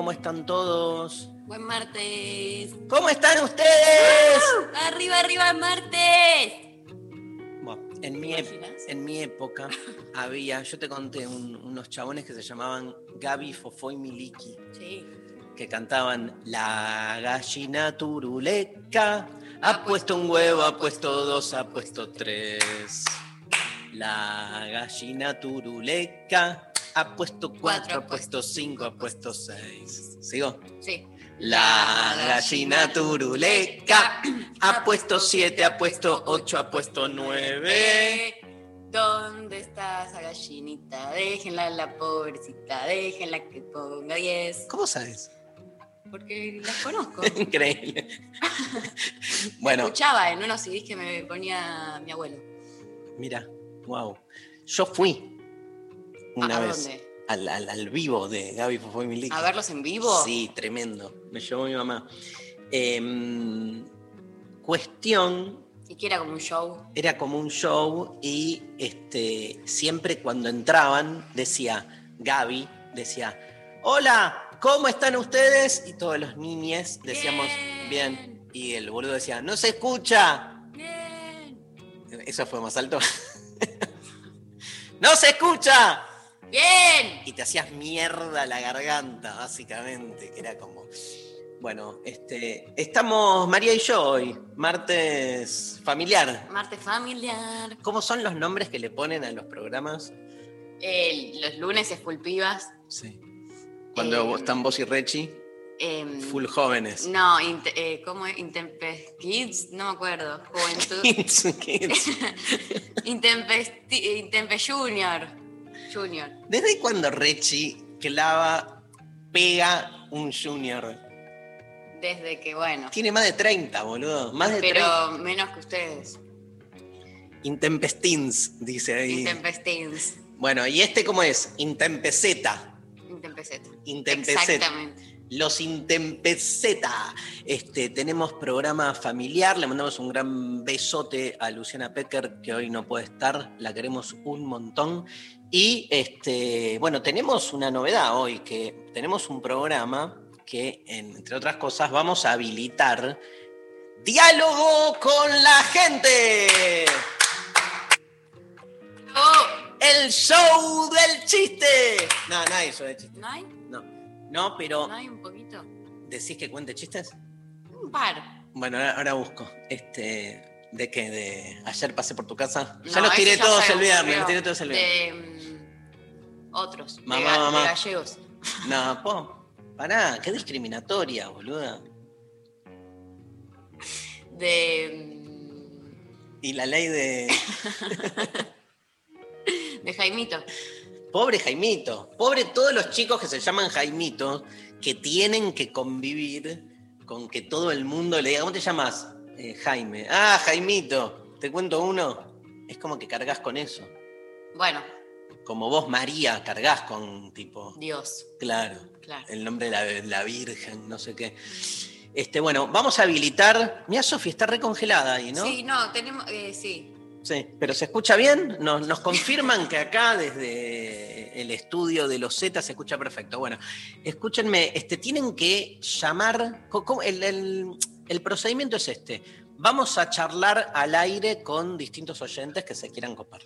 ¿Cómo están todos? Buen martes. ¿Cómo están ustedes? Arriba, arriba, martes. Bueno, en, mi, en mi época había, yo te conté un- unos chabones que se llamaban Gaby, Fofó y Miliki, Sí. que cantaban La gallina turuleca, ha puesto un huevo, ha puesto dos, ha puesto tres. La gallina turuleca ha puesto cuatro, ha puesto cinco, ha puesto seis. ¿Sigo? Sí. La gallina turuleca ha puesto siete, ha puesto ocho, ha puesto nueve. ¿Dónde está esa gallinita? Déjenla la pobrecita, déjenla que ponga 10. ¿Cómo sabes? Porque las conozco. Increíble. Bueno, Escuchaba en unos CDs que me ponía mi abuelo. mira, wow. Yo fui una ¿A vez dónde? al, al- al vivo de Gaby Fofó y Miliki. ¿A verlos en vivo? Sí, tremendo. Me llevó mi mamá. Em, cuestión Y que era como un show. era como un show y este, siempre cuando entraban decía, Gaby decía, hola, ¿cómo están ustedes? Y todos los niños decíamos, Bien. bien. Y el boludo decía, no se escucha. Bien. Eso fue más alto. ¡No se escucha! Bien. Y te hacías mierda la garganta, básicamente, que era como... Bueno, este, estamos María y yo hoy, martes familiar. Martes familiar. ¿Cómo son los nombres que le ponen a los programas? Los lunes es Pulpivas. Sí. Cuando Eh, están vos y Rechi, Em, full jóvenes. No, eh, ¿cómo es? Intempest Kids, no me acuerdo. Juventud. Kids, kids. Intempesti- Intempe Junior. Junior. ¿Desde cuando Rechi clava, pega un junior? Desde que, bueno. Tiene más de 30, boludo. Más de 30. Pero menos que ustedes. Intempestins, dice ahí. Intempestins. Bueno, ¿y este cómo es? Intempeseta. Intempeseta. Intempeseta. Exactamente. Los Intempeseta. Este, tenemos programa familiar. Le mandamos un gran besote a Luciana Pecker, que hoy no puede estar. La queremos un montón. Y este, bueno, tenemos una novedad hoy, que tenemos un programa que, entre otras cosas, vamos a habilitar diálogo con la gente. ¡Oh! El show del chiste. No, no hay show del chiste. ¿No hay? No, no, pero ¿No hay un poquito? ¿decís que cuente chistes? Un par. Bueno, ahora, ahora busco. Este, ¿De qué? ¿De ayer pasé por tu casa? ya los tiré todos el viernes, los tiré todos el viernes. De otros. de Mamá, ga- de, mamá. gallegos. No, po, pará, qué discriminatoria, boluda. De. mm, Y la ley de. De Jaimito. Pobre Jaimito. Pobre todos los chicos que se llaman Jaimito, que tienen que convivir con que todo el mundo le diga, ¿cómo te llamas? "Eh, Jaime. Ah, Jaimito. Te cuento uno. Es como que cargas con eso. Bueno, Como vos, María, cargas con tipo. Dios. Claro. Claro. El nombre de la, Virgen, no sé qué. Este, bueno, vamos a habilitar. Mira, Sofi, está recongelada ahí, ¿no? Sí, no, tenemos. eh, sí. Sí, pero ¿se escucha bien? Nos, nos confirman que acá desde el estudio de los Z se escucha perfecto. Bueno, escúchenme, este, tienen que llamar, el, el- el procedimiento es este. Vamos a charlar al aire con distintos oyentes que se quieran copar.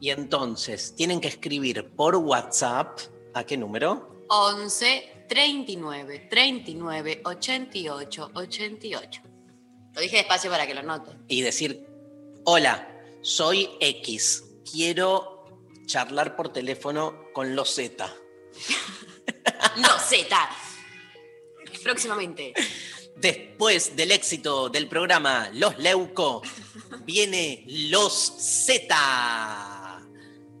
Y entonces tienen que escribir por WhatsApp, ¿a qué número? 11 39 39 88 88. Lo dije despacio para que lo note. y decir, hola, soy X, quiero charlar por teléfono con los Z. No, Z. Próximamente. Después del éxito del programa Los Leuco, viene Los Z.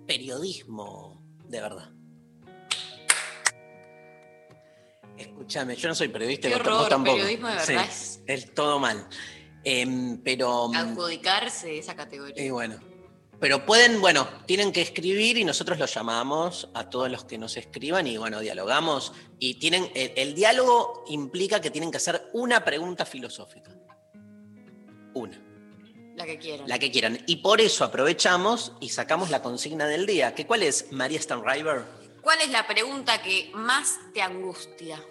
Periodismo de verdad. Escúchame, yo no soy periodista, Qué vos horror, tampoco. periodismo de Sí, verdad es- es todo mal. Em, pero. Adjudicarse esa categoría. Y bueno. Pero pueden, bueno, tienen que escribir y nosotros los llamamos a todos los que nos escriban y bueno, dialogamos. Y tienen, el, el diálogo implica que tienen que hacer una pregunta filosófica. Una, La que quieran. la que quieran. Y por eso aprovechamos y sacamos la consigna del día. ¿Que ¿Cuál es, María Stanriver? ¿Cuál es la pregunta que más te angustia?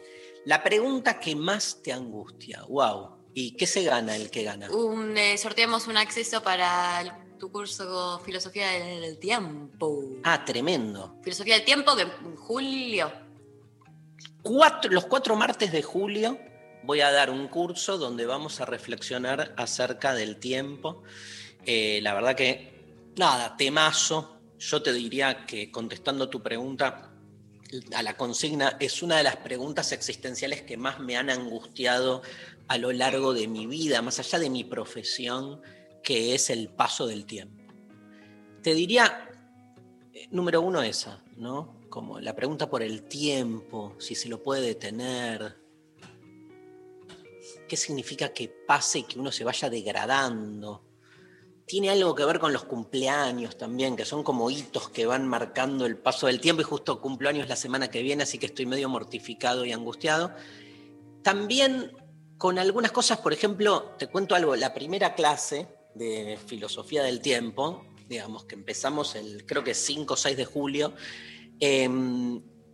La pregunta que más te angustia. Wow. ¿Y qué se gana el que gana? Un, eh, sorteamos un acceso para el- tu curso Filosofía del, Tiempo. Ah, tremendo. Filosofía del Tiempo que en julio. Cuatro- los cuatro martes de julio voy a dar un curso donde vamos a reflexionar acerca del tiempo. Eh, la verdad que, nada, temazo. Yo te diría que contestando tu pregunta a la consigna, es una de las preguntas existenciales que más me han angustiado a lo largo de mi vida, más allá de mi profesión, que es el paso del tiempo. Te diría, eh, número uno esa, ¿no? Como la pregunta por el tiempo, si se lo puede detener. ¿Qué significa que pase y que uno se vaya degradando? Tiene algo que ver con los cumpleaños también, que son como hitos que van marcando el paso del tiempo y justo cumplo años la semana que viene, así que estoy medio mortificado y angustiado. También con algunas cosas, por ejemplo, te cuento algo, la primera clase de filosofía del tiempo, digamos que empezamos el creo que 5 o 6 de julio, eh,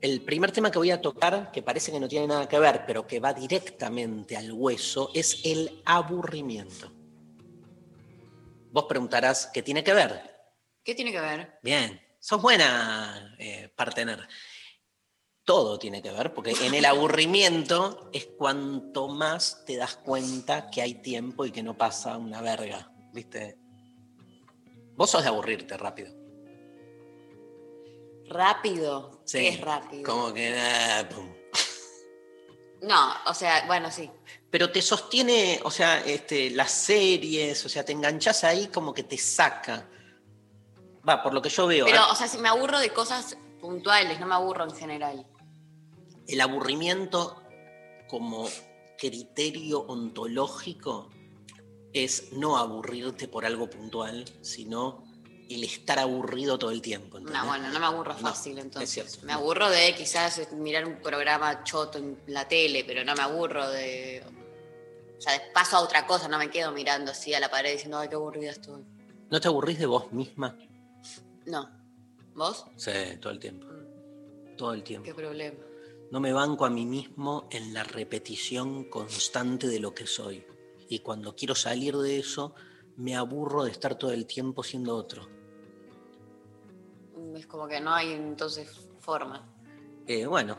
el primer tema que voy a tocar, que parece que no tiene nada que ver, pero que va directamente al hueso, es el aburrimiento. Vos preguntarás, ¿qué tiene que ver? ¿Qué tiene que ver? Bien, sos buena eh, partener. Todo tiene que ver, porque en el aburrimiento es cuanto más te das cuenta que hay tiempo y que no pasa una verga, ¿viste? Vos sos de aburrirte rápido. Rápido. Sí, ¿Qué es rápido? Como que... ah. No, o sea, bueno, sí. Pero te sostiene, o sea, este, las series, o sea, te enganchas ahí como que te saca. Va, por lo que yo veo. Pero, ¿eh? o sea, si me aburro de cosas puntuales, no me aburro en general. el aburrimiento como criterio ontológico es no aburrirte por algo puntual, sino el estar aburrido todo el tiempo. ¿entendés? No, bueno, no me aburro No, fácil es entonces. cierto. me aburro de quizás mirar un programa choto en la tele, pero no me aburro de. O sea, paso a otra cosa, no me quedo mirando así a la pared diciendo, ay, qué aburrida estoy. ¿No te aburrís de vos misma? No. ¿Vos? Sí, todo el tiempo. Todo el tiempo. ¿Qué problema? No me banco a mí mismo en la repetición constante de lo que soy. Y cuando quiero salir de eso, me aburro de estar todo el tiempo siendo otro. Es como que no hay entonces forma. Eh, bueno,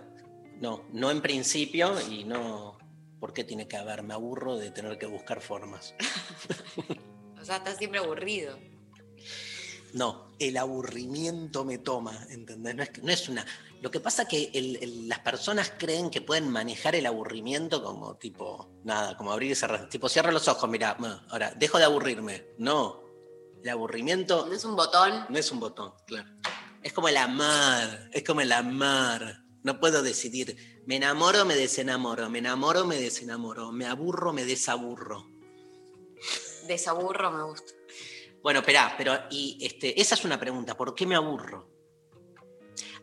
no, no en principio y no. ¿Por qué tiene que haber? Me aburro de tener que buscar formas. O sea, estás siempre aburrido. No, el aburrimiento me toma, ¿entendés? No es, no es una. Lo que pasa que el- el- las personas creen que pueden manejar el aburrimiento como tipo, nada, como abrir y cerrar. Tipo, cierra los ojos, mira, ahora, dejo de aburrirme. No, el aburrimiento No es un botón. no es un botón, claro. Es como el amar, es como el amar. No puedo decidir, me enamoro, me desenamoro, me enamoro, me desenamoro, me aburro, me desaburro. Desaburro me gusta. Bueno, espera, pero y este, esa es una pregunta, ¿por qué me aburro?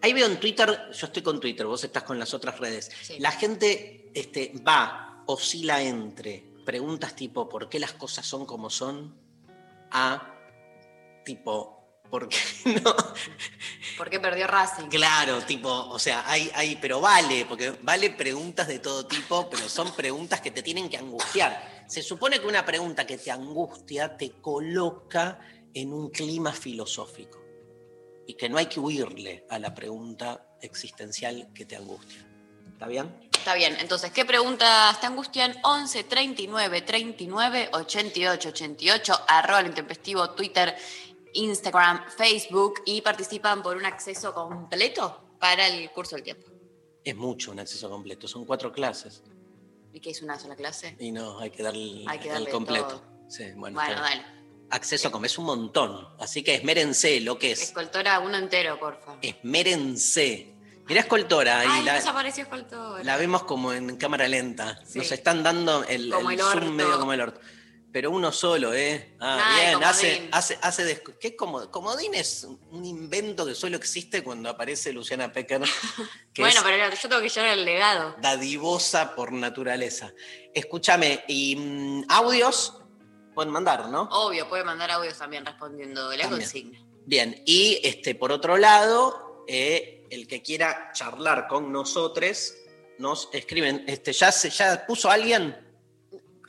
Ahí veo en Twitter, yo estoy con Twitter, vos estás con las otras redes. Sí. La gente este, va, oscila entre preguntas tipo ¿por qué las cosas son como son? a tipo ¿por qué no? ¿Por qué perdió Racing? Claro, tipo, o sea, hay, hay, pero vale, porque vale preguntas de todo tipo, pero son preguntas que te tienen que angustiar. Se supone que una pregunta que te angustia te coloca en un clima filosófico y que no hay que huirle a la pregunta existencial que te angustia. ¿Está bien? Está bien. Entonces, ¿qué preguntas te angustian? 11 39 39 88 88, arroba el intempestivo, Twitter, Instagram, Facebook y participan por un acceso completo para el curso del tiempo. Es mucho un acceso completo, son cuatro clases. ¿Y qué es una sola clase? Y no, hay que darle Hay que el darle completo. todo. Sí, bueno, Bueno, dale. Acceso como es un montón. Así que esmérense lo que es. Escoltora, uno entero, porfa. Esmérense. Mirá Escoltora, Ay, la, desapareció Escoltora. la vemos como en cámara lenta. Sí. Nos están dando el, Como el el zoom medio como el orto. Pero uno solo, ¿eh? Ah, Ay, bien, hace, hace, hace de- ¿Qué es como, comodín es un invento que solo existe cuando aparece Luciana Pecker, que bueno, pero yo tengo que llevar el legado. dadivosa por naturaleza. Escúchame, y mm, audios pueden mandar, ¿no? Obvio, puede mandar audios también respondiendo la También. consigna. Bien, y este, por otro lado, eh, el que quiera charlar con nosotros, nos escriben. Este, ¿ya, se- ¿Ya puso alguien?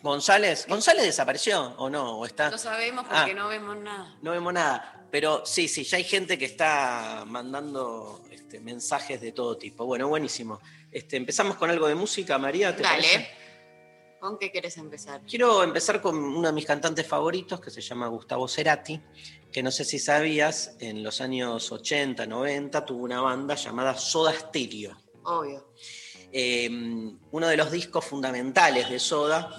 González. ¿González desapareció o no? ¿O está? No sabemos Ah. porque no vemos nada. No vemos nada. Pero sí, sí, ya hay gente que está mandando este, mensajes de todo tipo. Bueno, buenísimo. Este, Empezamos con algo de música, María, ¿te Dale. parece? ¿Con qué quieres empezar? Quiero empezar con uno de mis cantantes favoritos que se llama Gustavo Cerati, que no sé si sabías, en los años 80, 90 tuvo una banda llamada Soda Stereo. Obvio. Eh, uno de los discos fundamentales de Soda,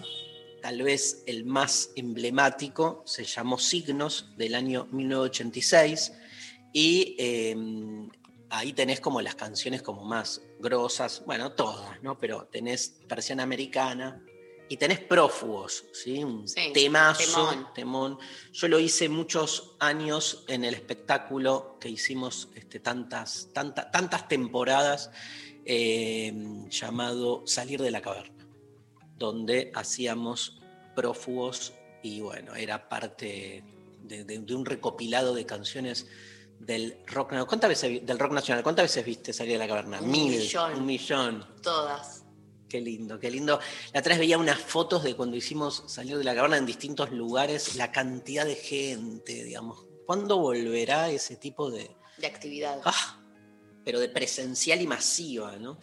tal vez el más emblemático, se llamó Signos del año 1986 y eh, ahí tenés como las canciones como más grosas, bueno, todas, ¿no? Pero tenés versión americana y tenés prófugos, ¿sí? Un Sí, temazo, temón. temón. Yo lo hice muchos años en el espectáculo que hicimos este, tantas, tanta- tantas temporadas eh, llamado Salir de la Caverna, donde hacíamos prófugos y bueno, era parte de, de- de un recopilado de canciones del rock nacional. ¿Cuántas veces del rock nacional? ¿Cuántas veces viste Salir de la Caverna? Un Mil, millón. un millón. Todas. Qué lindo, qué lindo. La otra vez veía unas fotos de cuando hicimos salir de la caverna en distintos lugares, la cantidad de gente, digamos. ¿Cuándo volverá ese tipo de, De actividad. Ah, pero de presencial y masiva, ¿no?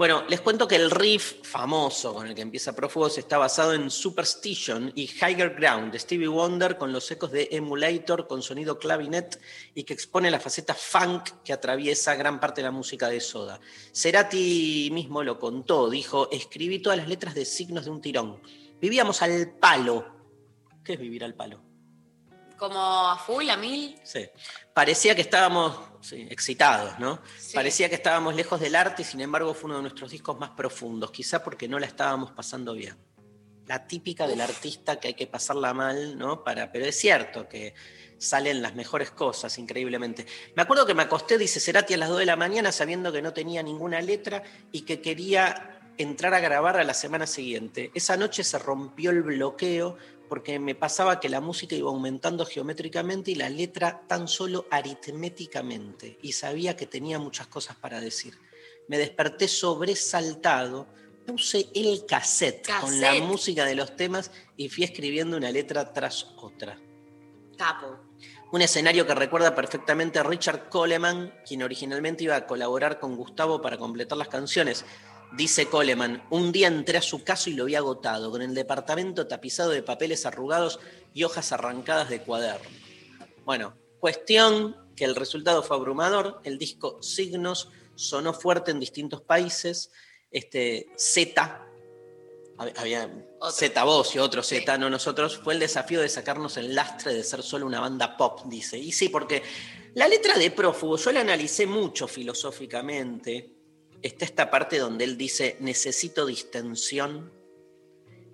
Bueno, les cuento que el riff famoso con el que empieza Prófugos está basado en Superstition y Higher Ground de Stevie Wonder con los ecos de Emulator con sonido clavinet y que expone la faceta funk que atraviesa gran parte de la música de Soda. Cerati mismo lo contó, dijo, escribí todas las letras de signos de un tirón. Vivíamos al palo. ¿Qué es vivir al palo? Como a full, a mil. Sí. Parecía que estábamos sí, excitados, ¿no? Sí. Parecía que estábamos lejos del arte y sin embargo fue uno de nuestros discos más profundos, quizá porque no la estábamos pasando bien. La típica del artista que hay que pasarla mal, ¿no? Para, pero es cierto que salen las mejores cosas, increíblemente. Me acuerdo que me acosté, dice Cerati, a las 2 de la mañana sabiendo que no tenía ninguna letra y que quería entrar a grabar a la semana siguiente. Esa noche se rompió el bloqueo porque me pasaba que la música iba aumentando geométricamente y la letra tan solo aritméticamente, y sabía que tenía muchas cosas para decir. Me desperté sobresaltado, puse el cassette, con la música de los temas y fui escribiendo una letra tras otra. Capo. Un escenario que recuerda perfectamente a Richard Coleman, quien originalmente iba a colaborar con Gustavo para completar las canciones. Dice Coleman, un día entré a su casa y lo vi agotado, con el departamento tapizado de papeles arrugados y hojas arrancadas de cuaderno. Bueno, cuestión que el resultado fue abrumador, el disco Signos sonó fuerte en distintos países, este Z, hab- había. Z vos y otro Sí. Z, no nosotros, fue el desafío de sacarnos el lastre de ser solo una banda pop, dice. Y sí, porque la letra de Prófugo, yo la analicé mucho filosóficamente, está esta parte donde él dice, necesito distensión,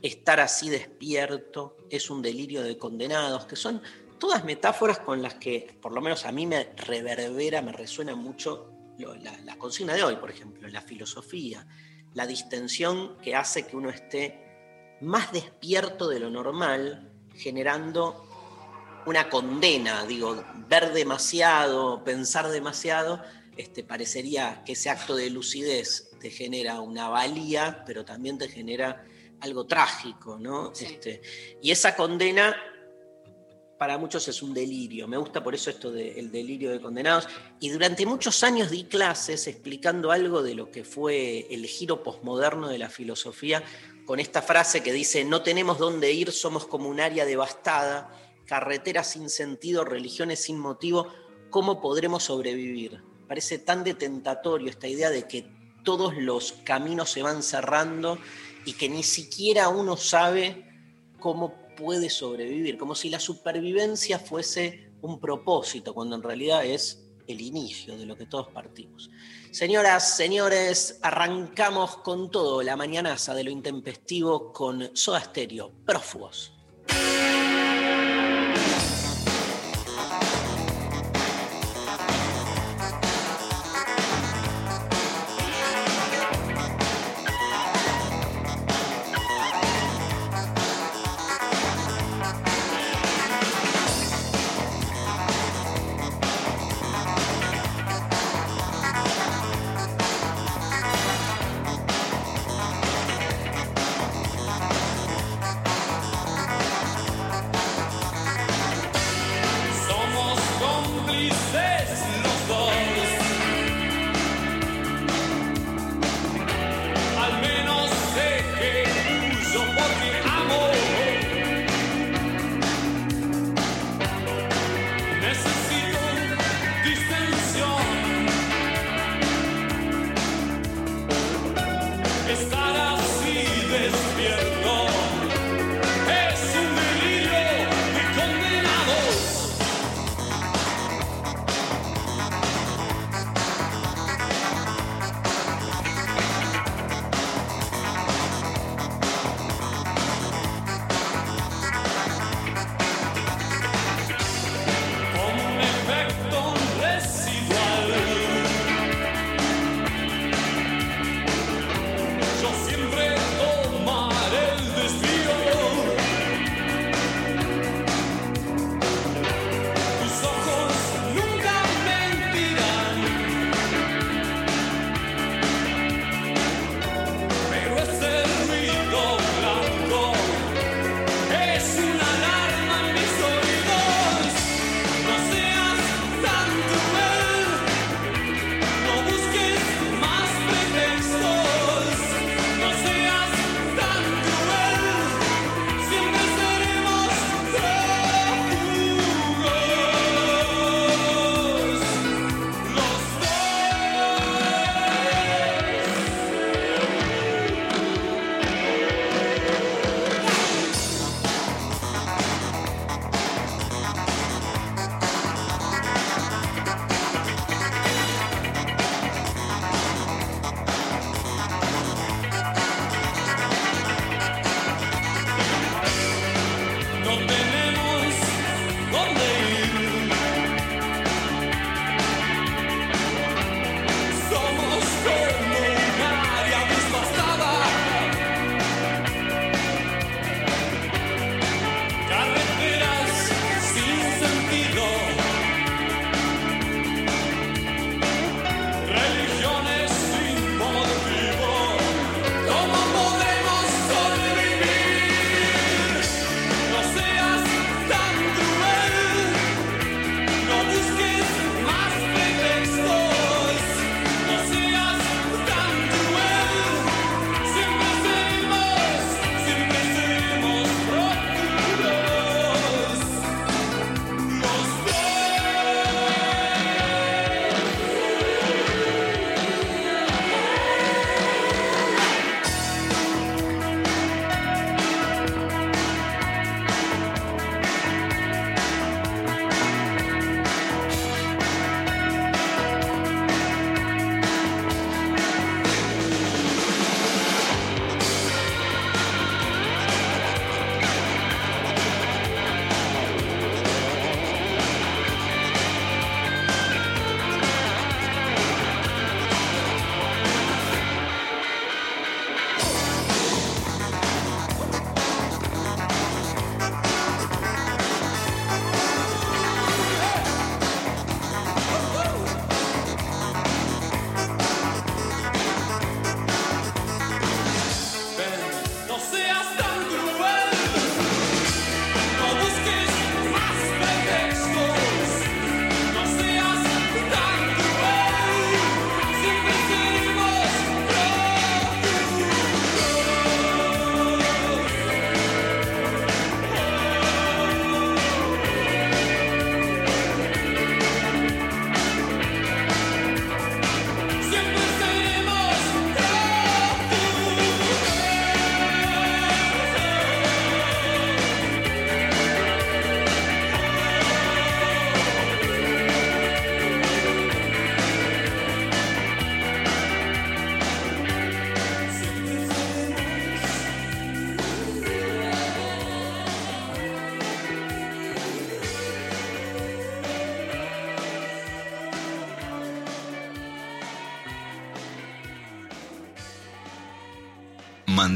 estar así despierto, es un delirio de condenados, que son todas metáforas con las que, por lo menos a mí me reverbera, me resuena mucho la, la consigna de hoy, por ejemplo, la filosofía, la distensión que hace que uno esté más despierto de lo normal, generando una condena, digo, ver demasiado, pensar demasiado, este, parecería que ese acto de lucidez te genera una valía, pero también te genera algo trágico, ¿no? Sí. Este, y esa condena para muchos es un delirio. Me gusta por eso esto del delirio de condenados. Y durante muchos años di clases explicando algo de lo que fue el giro posmoderno de la filosofía, con esta frase que dice, no tenemos dónde ir, somos como un área devastada, carreteras sin sentido, religiones sin motivo, ¿cómo podremos sobrevivir? Parece tan detentatorio esta idea de que todos los caminos se van cerrando y que ni siquiera uno sabe cómo puede sobrevivir, como si la supervivencia fuese un propósito, cuando en realidad es el inicio de lo que todos partimos. Señoras, señores, arrancamos con todo la mañanaza de lo intempestivo con Soda Stereo, prófugos.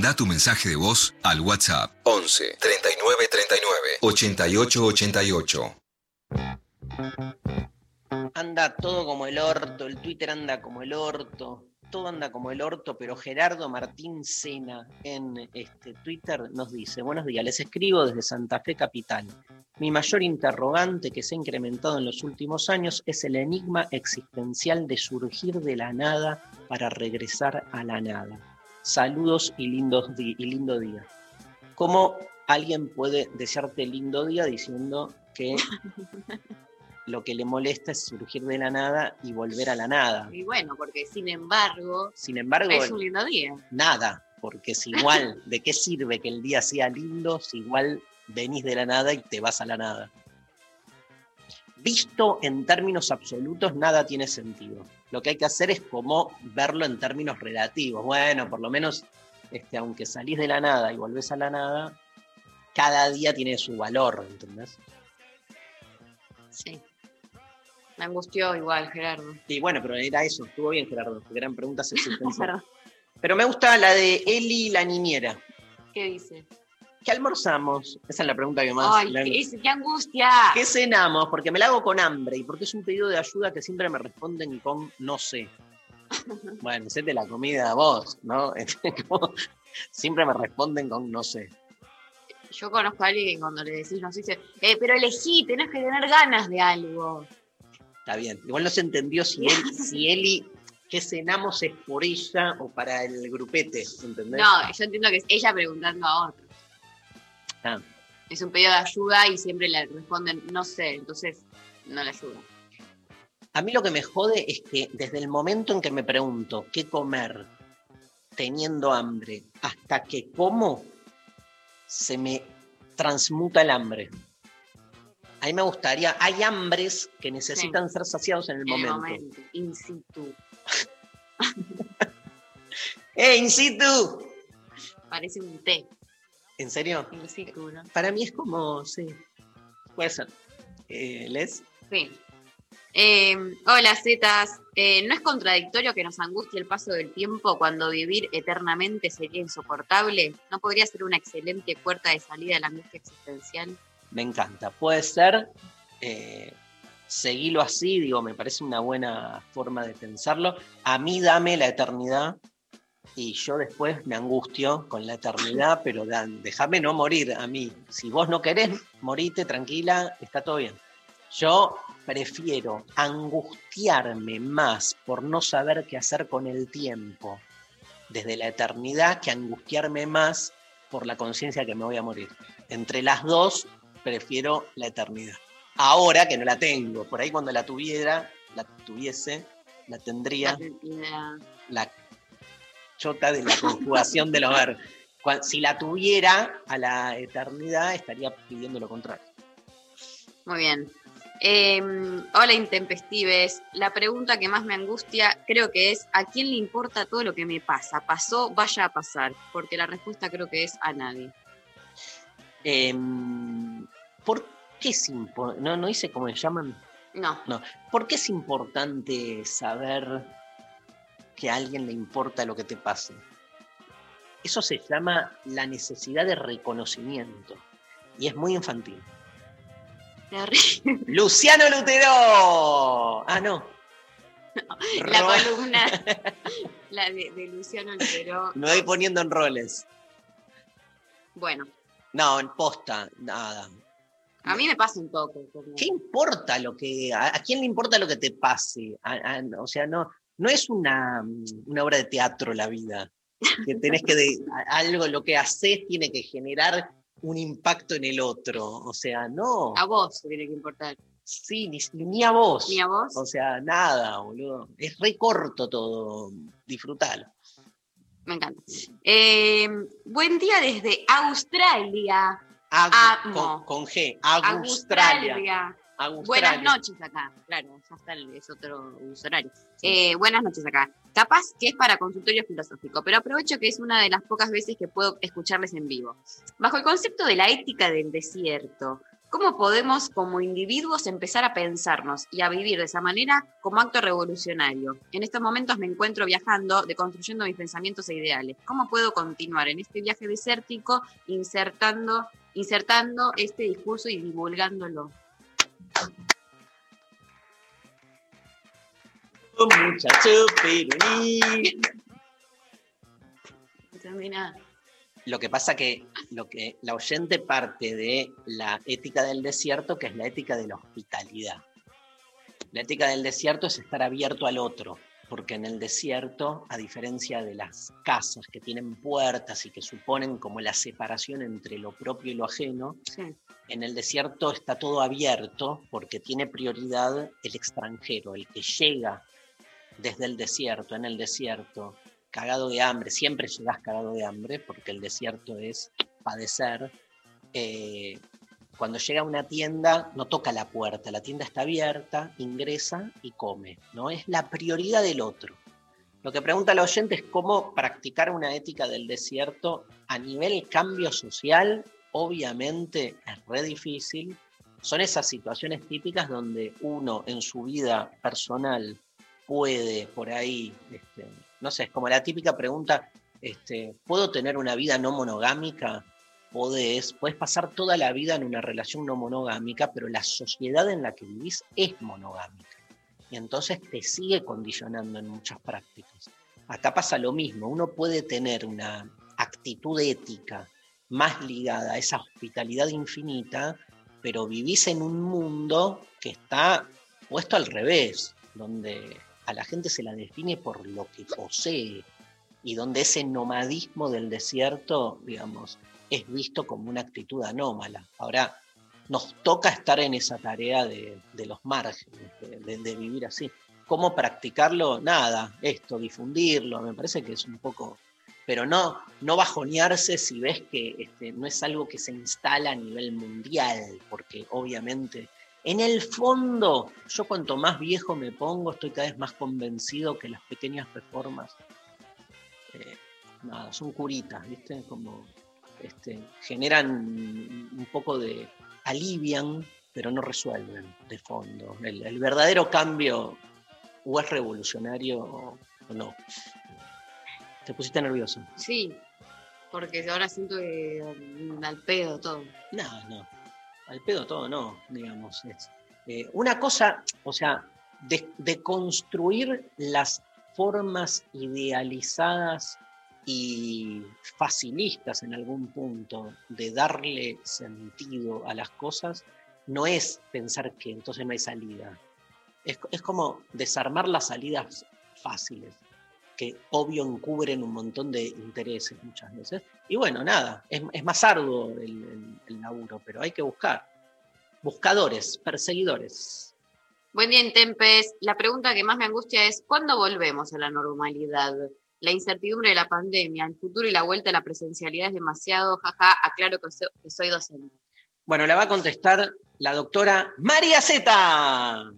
Manda tu mensaje de voz al WhatsApp 11 39 39 88 88. Anda todo como el orto, el Twitter anda como el orto, todo anda como el orto, pero Gerardo Martín Sena en este Twitter nos dice, buenos días, les escribo desde Santa Fe Capital. Mi mayor interrogante que se ha incrementado en los últimos años es el enigma existencial de surgir de la nada para regresar a la nada. Saludos y, lindos y lindo día. ¿Cómo alguien puede desearte lindo día diciendo que lo que le molesta es surgir de la nada y volver a la nada? Y bueno, porque sin embargo, Sin embargo, es un lindo día. nada, porque es igual, ¿de qué sirve que el día sea lindo si igual venís de la nada y te vas a la nada? Visto en términos absolutos, nada tiene sentido. Lo que hay que hacer es como verlo en términos relativos. Bueno, por lo menos, este, aunque salís de la nada y volvés a la nada, cada día tiene su valor, ¿entendés? Sí. Me angustió igual, Gerardo. Y bueno, pero era eso, estuvo bien, Gerardo, porque eran preguntas existenciales. Pero me gusta la de Eli la niñera. ¿Qué dice? ¿Qué almorzamos? Esa es la pregunta que más. Ay, la- qué, qué angustia. ¿Qué cenamos? Porque me la hago con hambre y porque es un pedido de ayuda que siempre me responden con no sé. Bueno, hacete la comida vos, ¿no? Siempre me responden con no sé. Yo conozco a alguien que cuando le decís no sé, dice, eh, pero elegí, tenés que tener ganas de algo. Está bien. Igual no se entendió si, él, si Eli, ¿qué cenamos es por ella o para el grupete? ¿Entendés? No, yo entiendo que es ella preguntando a otro. Ah. Es un pedido de ayuda y siempre le responden no sé, entonces no le ayuda. A mí lo que me jode es que desde el momento en que me pregunto qué comer teniendo hambre hasta que como, se me transmuta el hambre. A mí me gustaría, hay hambres que necesitan ser saciados en el En momento. el momento, in situ. ¡Eh, in situ! Parece un té, ¿En serio? Para mí es como, sí, puede ser. Eh, ¿Les? Sí. Eh, hola, Zetas. Eh, ¿No es contradictorio que nos angustie el paso del tiempo cuando vivir eternamente sería insoportable? ¿No podría ser una excelente puerta de salida a la angustia existencial? Me encanta. Puede ser, eh, seguilo así, digo, me parece una buena forma de pensarlo. A mí dame la eternidad y yo después me angustio con la eternidad, pero déjame no morir a mí. Si vos no querés, morite tranquila, está todo bien. Yo prefiero angustiarme más por no saber qué hacer con el tiempo desde la eternidad que angustiarme más por la conciencia que me voy a morir. Entre las dos, prefiero la eternidad. Ahora que no la tengo, por ahí cuando la tuviera, la tuviese, la tendría La- la chota de la conjugación de los verbos. Cuan- Si la tuviera a la eternidad, estaría pidiendo lo contrario. Muy bien. Eh, hola, intempestives. La pregunta que más me angustia creo que es, ¿a quién le importa todo lo que me pasa? ¿Pasó? Vaya a pasar. Porque la respuesta creo que es a nadie. Em, ¿Por qué es impo- no, no dice cómo se llaman? No. ¿Por qué es importante saber que a alguien le importa lo que te pase? Eso se llama la necesidad de reconocimiento. Y es muy infantil. Luciano Lutero. Ah, no. La columna la de, de Luciano Lutero. Me voy poniendo en roles. Bueno, No, en posta, nada. a mí me pasa un poco. ¿Qué importa lo que. ¿A, a quién le importa lo que te pase? A- a- o sea, no, no es una, una obra de teatro la vida. Que tenés que. de- algo, lo que haces tiene que generar un impacto en el otro. O sea, no. A vos te tiene que importar. Sí, ni, ni a vos. Ni a vos. O sea, nada, boludo. Es re corto todo. Disfrutalo. Me encanta. Eh, buen día desde Australia. Agu- Amo. con, con G. Australia. Australia. Buenas noches acá. Claro, ya está, el- es otro uso horario. Eh, buenas noches acá. Capaz que es para consultorio filosófico, pero aprovecho que es una de las pocas veces que puedo escucharles en vivo. Bajo el concepto de la ética del desierto, ¿Cómo podemos como individuos empezar a pensarnos y a vivir de esa manera como acto revolucionario? En estos momentos me encuentro viajando, deconstruyendo mis pensamientos e ideales. ¿Cómo puedo continuar en este viaje desértico insertando, insertando este discurso y divulgándolo? Muchacho Peroni. No termina. Lo que pasa que, lo que la oyente parte de la ética del desierto, que es la ética de la hospitalidad. La ética del desierto es estar abierto al otro, porque en el desierto, a diferencia de las casas que tienen puertas y que suponen como la separación entre lo propio y lo ajeno, Sí. en el desierto está todo abierto porque tiene prioridad el extranjero, el que llega desde el desierto, en el desierto, cagado de hambre, siempre llegas cagado de hambre porque el desierto es padecer. eh, cuando llega a una tienda no toca la puerta, la tienda está abierta, ingresa y come, ¿no? Es la prioridad del otro. Lo que pregunta el oyente es cómo practicar una ética del desierto a nivel cambio social, obviamente es re difícil. Son esas situaciones típicas donde uno en su vida personal puede por ahí, este, no sé, es como la típica pregunta, este, ¿puedo tener una vida no monogámica? Podés, puedes pasar toda la vida en una relación no monogámica, pero la sociedad en la que vivís es monogámica. Y entonces te sigue condicionando en muchas prácticas. Acá pasa lo mismo, uno puede tener una actitud ética más ligada a esa hospitalidad infinita, pero vivís en un mundo que está puesto al revés, donde a la gente se la define por lo que posee y donde ese nomadismo del desierto, digamos, es visto como una actitud anómala. Ahora, nos toca estar en esa tarea de, los márgenes, de vivir así. ¿Cómo practicarlo? Nada, esto, difundirlo, me parece que es un poco... Pero no, no bajonearse si ves que este, no es algo que se instala a nivel mundial, porque obviamente en el fondo, yo cuanto más viejo me pongo, estoy cada vez más convencido que las pequeñas reformas eh, nada, son curitas, ¿viste? Como este, generan un poco de. alivian, pero no resuelven de fondo. El, el verdadero cambio o es revolucionario o, o no. Te pusiste nervioso. Sí, porque ahora siento que al pedo todo. No, no. Al pedo todo no, digamos. es, eh, una cosa, o sea, de, construir las formas idealizadas y facilistas en algún punto de darle sentido a las cosas, no es pensar que entonces no hay salida. Es, es como desarmar las salidas fáciles, que obvio encubren un montón de intereses muchas veces. Y bueno, nada, es, es más arduo el, el- el laburo, pero hay que buscar. Buscadores, perseguidores. Buen día, Intempes. La pregunta que más me angustia es, ¿cuándo volvemos a la normalidad? La incertidumbre de la pandemia, el futuro y la vuelta a la presencialidad es demasiado, jaja, aclaro que soy, que soy docente. Bueno, la va a contestar la doctora María Zeta.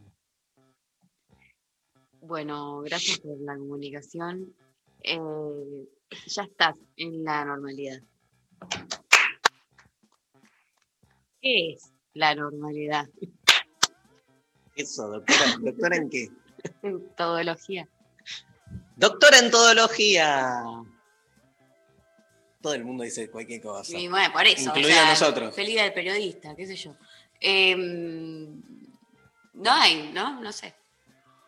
Bueno, gracias por la comunicación. Eh, ya estás en la normalidad. ¿Qué es la normalidad? Eso, doctora. ¿Doctora en qué? En todología. Doctora en todología. Todo el mundo dice cualquier cosa. Y bueno, por eso. Incluido nosotros. Feliz del periodista, qué sé yo. Em, no hay, ¿no? No sé.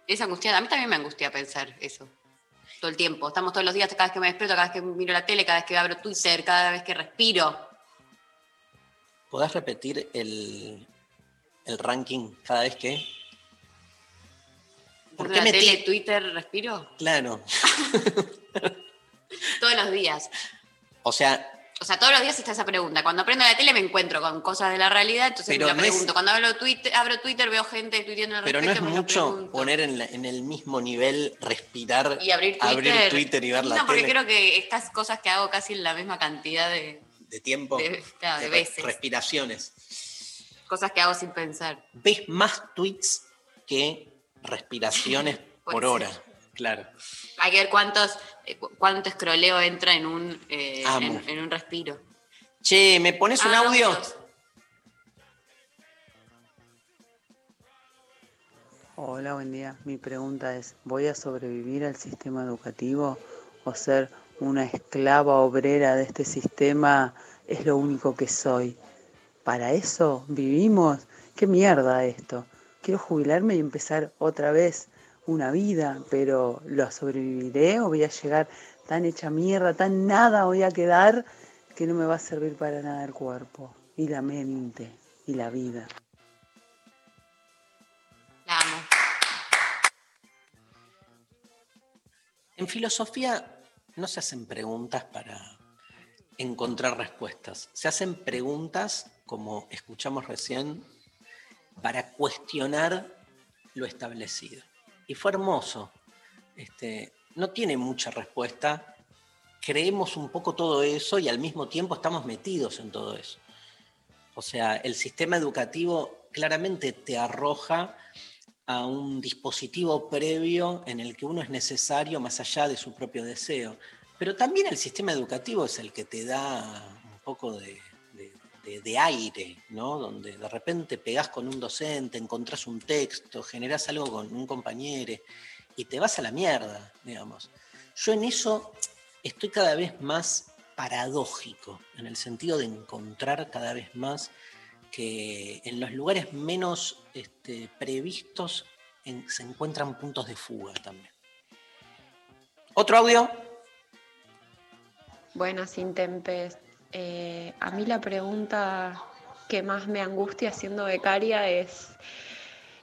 Es angustiante. A mí también me angustia pensar eso. Todo el tiempo. Estamos todos los días, cada vez que me despierto, cada vez que miro la tele, cada vez que abro Twitter, cada vez que respiro. ¿Podés repetir el, el ranking cada vez que? ¿Por qué la metí? tele, Twitter, respiro. Claro. Todos los días. O sea, O sea, todos los días está esa pregunta. Cuando prendo la tele me encuentro con cosas de la realidad, entonces Pero me la no es- pregunto. Cuando abro Twitter, abro Twitter veo gente tuiteando al pero no es mucho poner en, la- en el mismo nivel respirar, y abrir Twitter. abrir Twitter y ver la no, porque tele creo que estas cosas que hago casi en la misma cantidad de de tiempo, de- claro, de veces. respiraciones. cosas que hago sin pensar. Ves más tweets que respiraciones por hora. Claro. Hay que ver cuántos, cu- cuánto escroleo entra en un, eh, en, un respiro. Che, ¿me pones un ah, audio? Hola, buen día. Mi pregunta es, ¿voy a sobrevivir al sistema educativo o ser una esclava obrera de este sistema es lo único que soy? ¿Para eso vivimos? ¿Qué mierda esto? Quiero jubilarme y empezar otra vez una vida, pero ¿lo sobreviviré o voy a llegar tan hecha mierda, tan nada voy a quedar que no me va a servir para nada el cuerpo y la mente y la vida? La amo. En filosofía no se hacen preguntas para encontrar respuestas. Se hacen preguntas, como escuchamos recién, para cuestionar lo establecido. Y fue hermoso. Este, no tiene mucha respuesta. Creemos un poco todo eso y al mismo tiempo estamos metidos en todo eso. O sea, el sistema educativo claramente te arroja a un dispositivo previo en el que uno es necesario más allá de su propio deseo. Pero también el sistema educativo es el que te da un poco de, de- aire, ¿no? Donde de repente pegás con un docente, encontrás un texto, generás algo con un compañero y te vas a la mierda, digamos. Yo en eso estoy cada vez más paradójico, en el sentido de encontrar cada vez más que en los lugares menos este, previstos se encuentran puntos de fuga también. ¿Otro audio? Buenas, Intempes. Eh, a mí la pregunta que más me angustia siendo becaria es,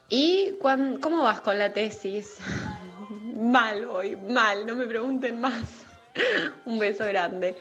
¿y cuán- cómo vas con la tesis? Mal hoy, mal, no me pregunten más. Un beso grande.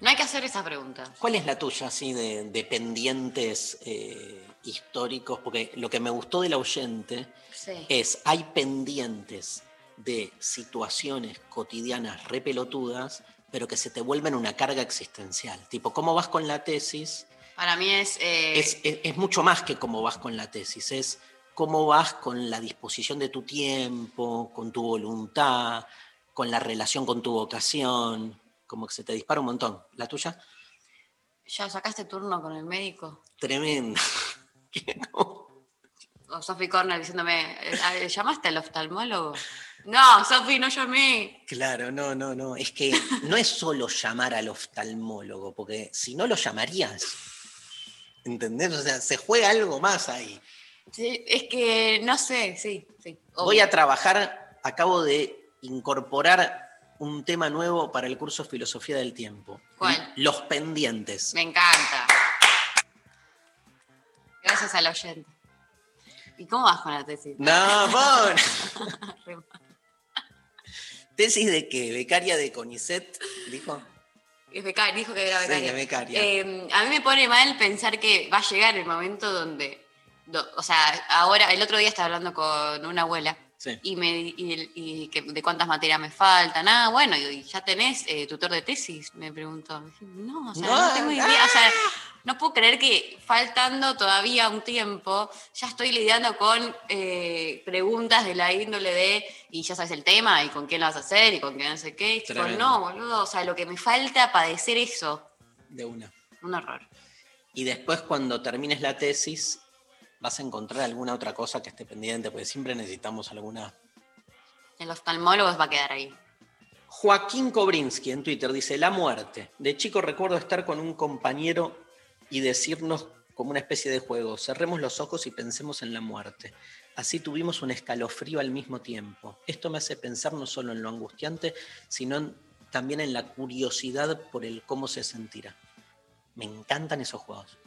No hay que hacer esa pregunta. ¿Cuál es la tuya, así, de, de pendientes eh, históricos? Porque lo que me gustó del oyente Sí. es, hay pendientes de situaciones cotidianas repelotudas, pero que se te vuelven una carga existencial. Tipo, ¿cómo vas con la tesis? Para mí es. eh, es, es- es mucho más que cómo vas con la tesis, es cómo vas con la disposición de tu tiempo, con tu voluntad, con la relación con tu vocación, como que se te dispara un montón. ¿La tuya? ¿Ya sacaste turno con el médico? Tremendo. O Sophie Corner diciéndome, eh, ¿llamaste al oftalmólogo? No, Sophie, no llamé. Claro, no, no, no. Es que no es solo llamar al oftalmólogo, porque si no lo llamarías. ¿Entendés? O sea, se juega algo más ahí. Sí, es que no sé, sí, sí. Voy a trabajar, acabo de incorporar un tema nuevo para el curso Filosofía del Tiempo. ¿Cuál? Los pendientes. Me encanta. Gracias al oyente. ¿Y cómo vas con la tesis? No, bon. ¿Tesis de qué? ¿Becaria de CONICET? Dijo. Es becaria, dijo que era Sí, becaria. becaria. Eh, a mí me pone mal pensar que va a llegar el momento donde, do- o sea, ahora, el otro día estaba hablando con una abuela Sí. y me y, y que- de cuántas materias me faltan. Ah, bueno, y ya tenés eh, tutor de tesis, me preguntó. No, o sea, no, No, tengo idea. O sea, no puedo creer que faltando todavía un tiempo, ya estoy lidiando con eh, preguntas de la índole de, y ya sabes el tema, y con quién lo vas a hacer, y con quién no sé qué. Y tipo, Tremendo. no, boludo, o sea, lo que me falta padecer eso, De una. un horror. Y después, cuando termines la tesis, vas a encontrar alguna otra cosa que esté pendiente, porque siempre necesitamos alguna. El oftalmólogo va a quedar ahí. Joaquín Kobrinsky en Twitter dice: La muerte. De chico recuerdo estar con un compañero y decirnos como una especie de juego: cerremos los ojos y pensemos en la muerte. Así tuvimos un escalofrío al mismo tiempo. Esto me hace pensar no solo en lo angustiante, sino en- también en la curiosidad por el cómo se sentirá. Me encantan esos juegos.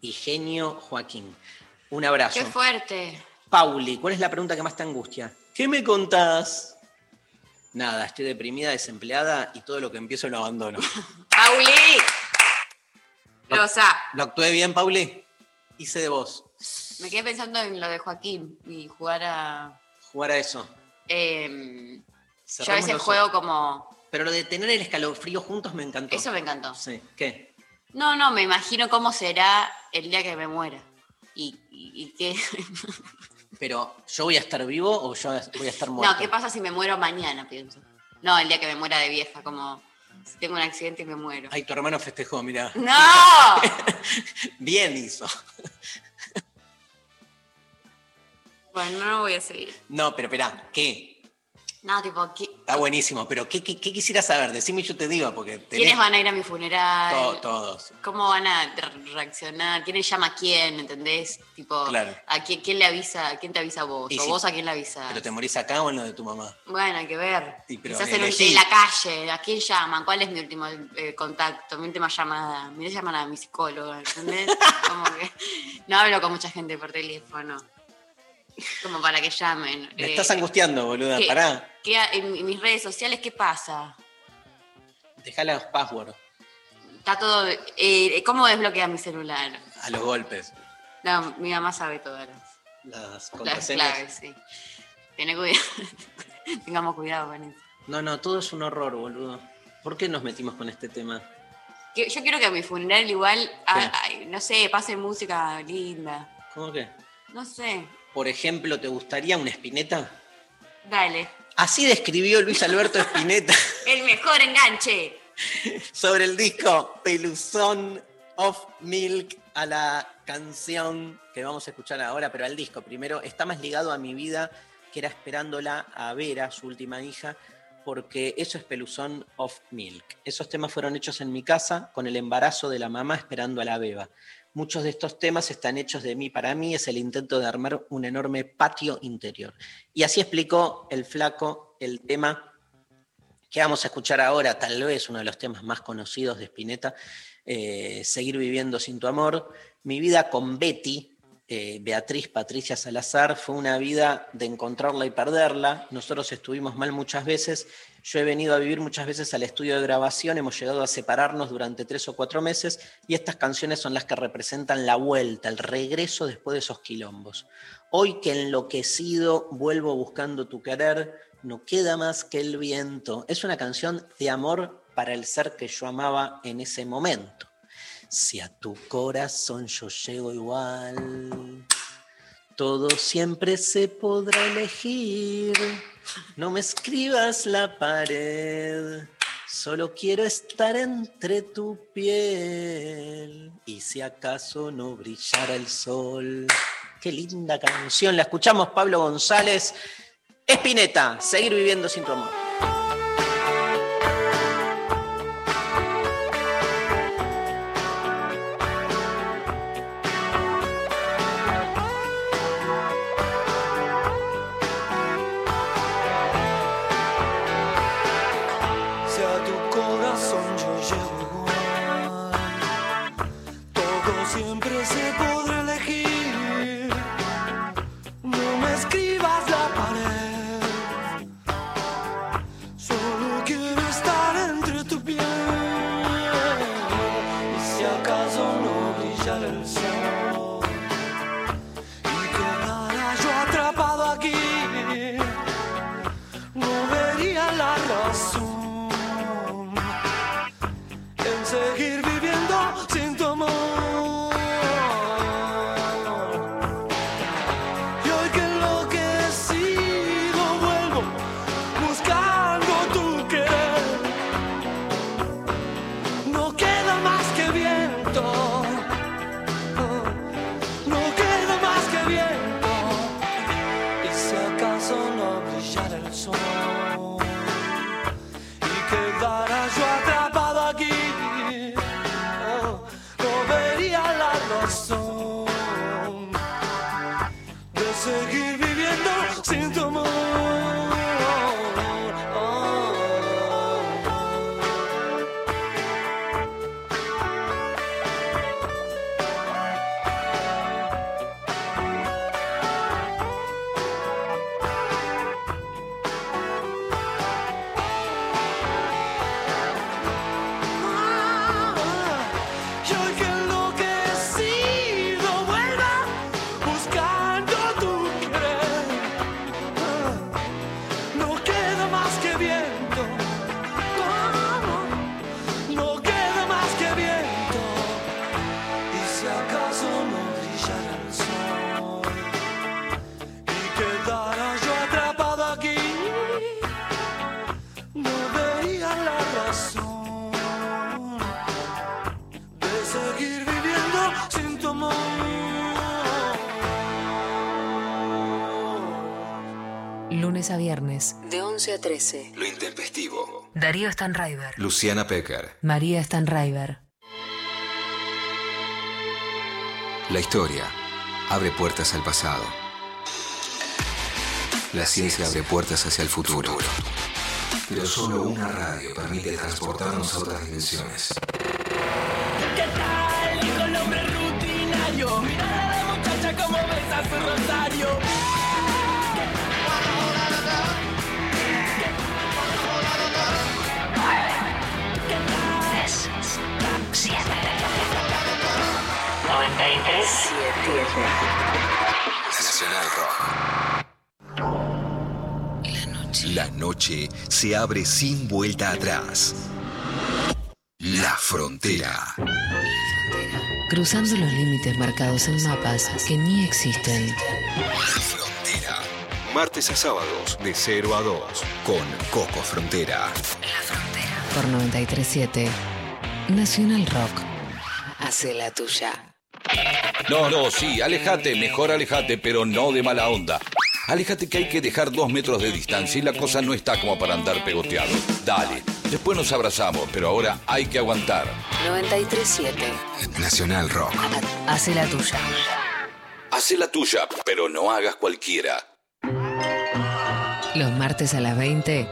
Y genio Joaquín. Un abrazo. Qué fuerte. Pauli, ¿cuál es la pregunta que más te angustia? ¿Qué me contás? Nada, estoy deprimida, desempleada y todo lo que empiezo lo abandono. ¡Pauli! Rosa, ¿Lo actué bien, Pauli? Hice de vos. me quedé pensando en lo de Joaquín y jugar a. Jugar a eso. em, yo a veces juego como. Pero lo de tener el escalofrío juntos me encantó. Eso me encantó. Sí. ¿Qué? No, no, me imagino cómo será el día que me muera. Y, y, y qué. Pero, ¿yo voy a estar vivo o yo voy a estar muerto? No, ¿qué pasa si me muero mañana? Pienso. No, el día que me muera de vieja, como si tengo un accidente y me muero. Ay, tu hermano festejó, mira. ¡No! Bien hizo. Bueno, no voy a seguir. No, pero espera, ¿qué? No, tipo, ¿qui- Está buenísimo, pero ¿qué, qué, qué quisieras saber? Decime y yo te digo, porque tenés ¿quiénes van a ir a mi funeral? to- todos. ¿Cómo van a re- reaccionar? ¿Quién llama a quién? ¿Entendés? Tipo, Claro. ¿a quién, quién le avisa? ¿A quién te avisa a vos? ¿O si- vos a quién le avisas? ¿Pero te morís acá o en lo de tu mamá? Bueno, hay que ver. Y pero Quizás elegí. en la calle, ¿a quién llaman? ¿Cuál es mi último eh, contacto? Mi última llamada. Me llaman a mi psicóloga, ¿entendés? Como que no hablo con mucha gente por teléfono. Como para que llamen. Me Eh, estás angustiando, boluda. Pará. ¿qué ha- en, mis redes sociales, ¿qué pasa? Dejá los passwords Está todo. eh, ¿Cómo desbloquea mi celular? a los golpes. No, mi mamá sabe todas las, Las las claves, sí. Tiene cuidado. Tengamos cuidado con eso. No, no, todo es un horror, boludo. ¿Por qué nos metimos con este tema? Que- Yo quiero que a mi funeral igual, no sé, pase música linda. ¿Cómo que? No sé. Por ejemplo, ¿te gustaría una espineta? Dale. Así describió Luis Alberto Espineta El mejor enganche. sobre el disco Peluzón of Milk a la canción que vamos a escuchar ahora, pero al disco primero. Está más ligado a mi vida, que era esperándola a Vera, su última hija, porque eso es Peluzón of Milk. Esos temas fueron hechos en mi casa con el embarazo de la mamá esperando a la beba. Muchos de estos temas están hechos de mí para mí, es el intento de armar un enorme patio interior. Y así explicó el flaco el tema que vamos a escuchar ahora, tal vez uno de los temas más conocidos de Spinetta, eh, Seguir viviendo sin tu amor. Mi vida con Betty, eh, Beatriz Patricia Salazar, fue una vida de encontrarla y perderla. Nosotros estuvimos mal muchas veces. Yo he venido a vivir muchas veces al estudio de grabación, hemos llegado a separarnos durante tres o cuatro meses y estas canciones son las que representan la vuelta, el regreso después de esos quilombos. Hoy que enloquecido vuelvo buscando tu querer, no queda más que el viento. Es una canción de amor para el ser que yo amaba en ese momento. Si a tu corazón yo llego igual, todo siempre se podrá elegir. No me escribas la pared, solo quiero estar entre tu piel. Y si acaso no brillara el sol. Qué linda canción, la escuchamos Pablo González. Espineta, seguir viviendo sin tu amor. La 13. Lo intempestivo. Darío Stanraiver. Luciana Pecker. María Stanraiver. La historia abre puertas al pasado. La ciencia abre puertas hacia el futuro. Pero solo una radio permite transportarnos a otras dimensiones. Se abre sin vuelta atrás. La frontera. Cruzando los límites marcados en mapas que ni existen. La frontera. Martes a sábados de 0 a 2 con Coco Frontera. Por 937 Nacional Rock. Hace la tuya. No, no, sí, alejate, mejor alejate, pero no de mala onda. Alejate que hay que dejar dos metros de distancia y la cosa no está como para andar pegoteado. Dale, después nos abrazamos, pero ahora hay que aguantar. 937. Nacional Rock. Hace la tuya. Hace la tuya, pero no hagas cualquiera. Los martes a las 20,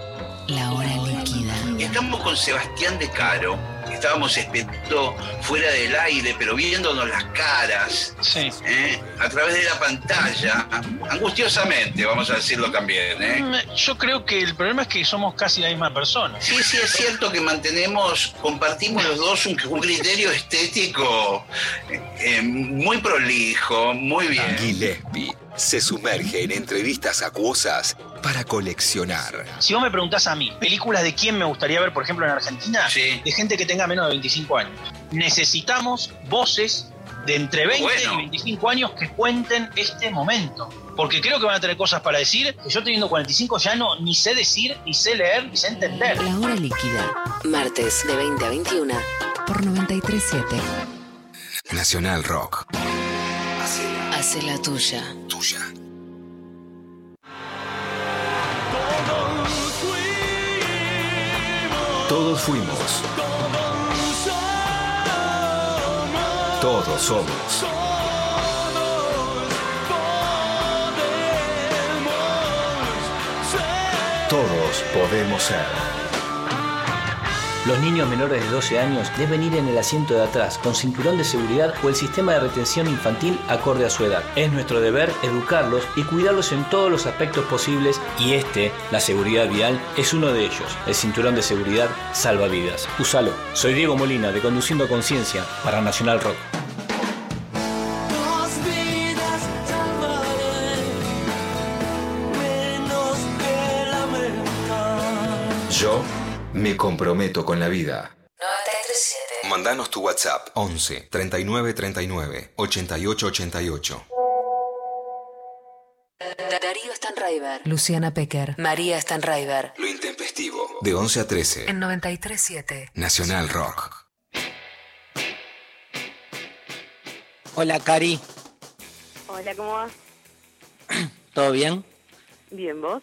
la hora líquida. Estamos con Sebastián de Caro. Estábamos esperando fuera del aire, pero viéndonos las caras. ¿eh? A través de la pantalla. Angustiosamente, vamos a decirlo también. ¿eh? Mm, Yo creo que el problema es que somos casi la misma persona. Sí, sí, es cierto que mantenemos, compartimos los dos un, un criterio estético eh, muy prolijo, muy bien. Gillespie se sumerge en entrevistas acuosas para coleccionar. Si vos me preguntás a mí, películas de quién me gustaría ver, por ejemplo, en Argentina, de gente que tenga menos de 25 años. Necesitamos voces de entre 20 y 25 años que cuenten este momento. Porque creo que van a tener cosas para decir que yo teniendo 45 ya no ni sé decir, ni sé leer, ni sé entender. La hora líquida. Martes de 20 a 21. Por 937 Nacional Rock. Hace la tuya. Tuya. Todos fuimos. Todos somos. Todos podemos ser. Los niños menores de 12 años deben ir en el asiento de atrás con cinturón de seguridad o el sistema de retención infantil acorde a su edad. Es nuestro deber educarlos y cuidarlos en todos los aspectos posibles y este, la seguridad vial, es uno de ellos. El cinturón de seguridad salva vidas. Úsalo. Soy Diego Molina de Conduciendo Conciencia para Nacional Rock. Me comprometo con la vida. 937. Mandanos tu WhatsApp 11 39 39 88 88. Darío Stanraiver. Luciana Pecker. María Stanraiver. Lo intempestivo. De 11 a 13. En 937 Nacional Rock. Hola, Cari. Hola, ¿cómo vas? ¿Todo bien? Bien, ¿vos?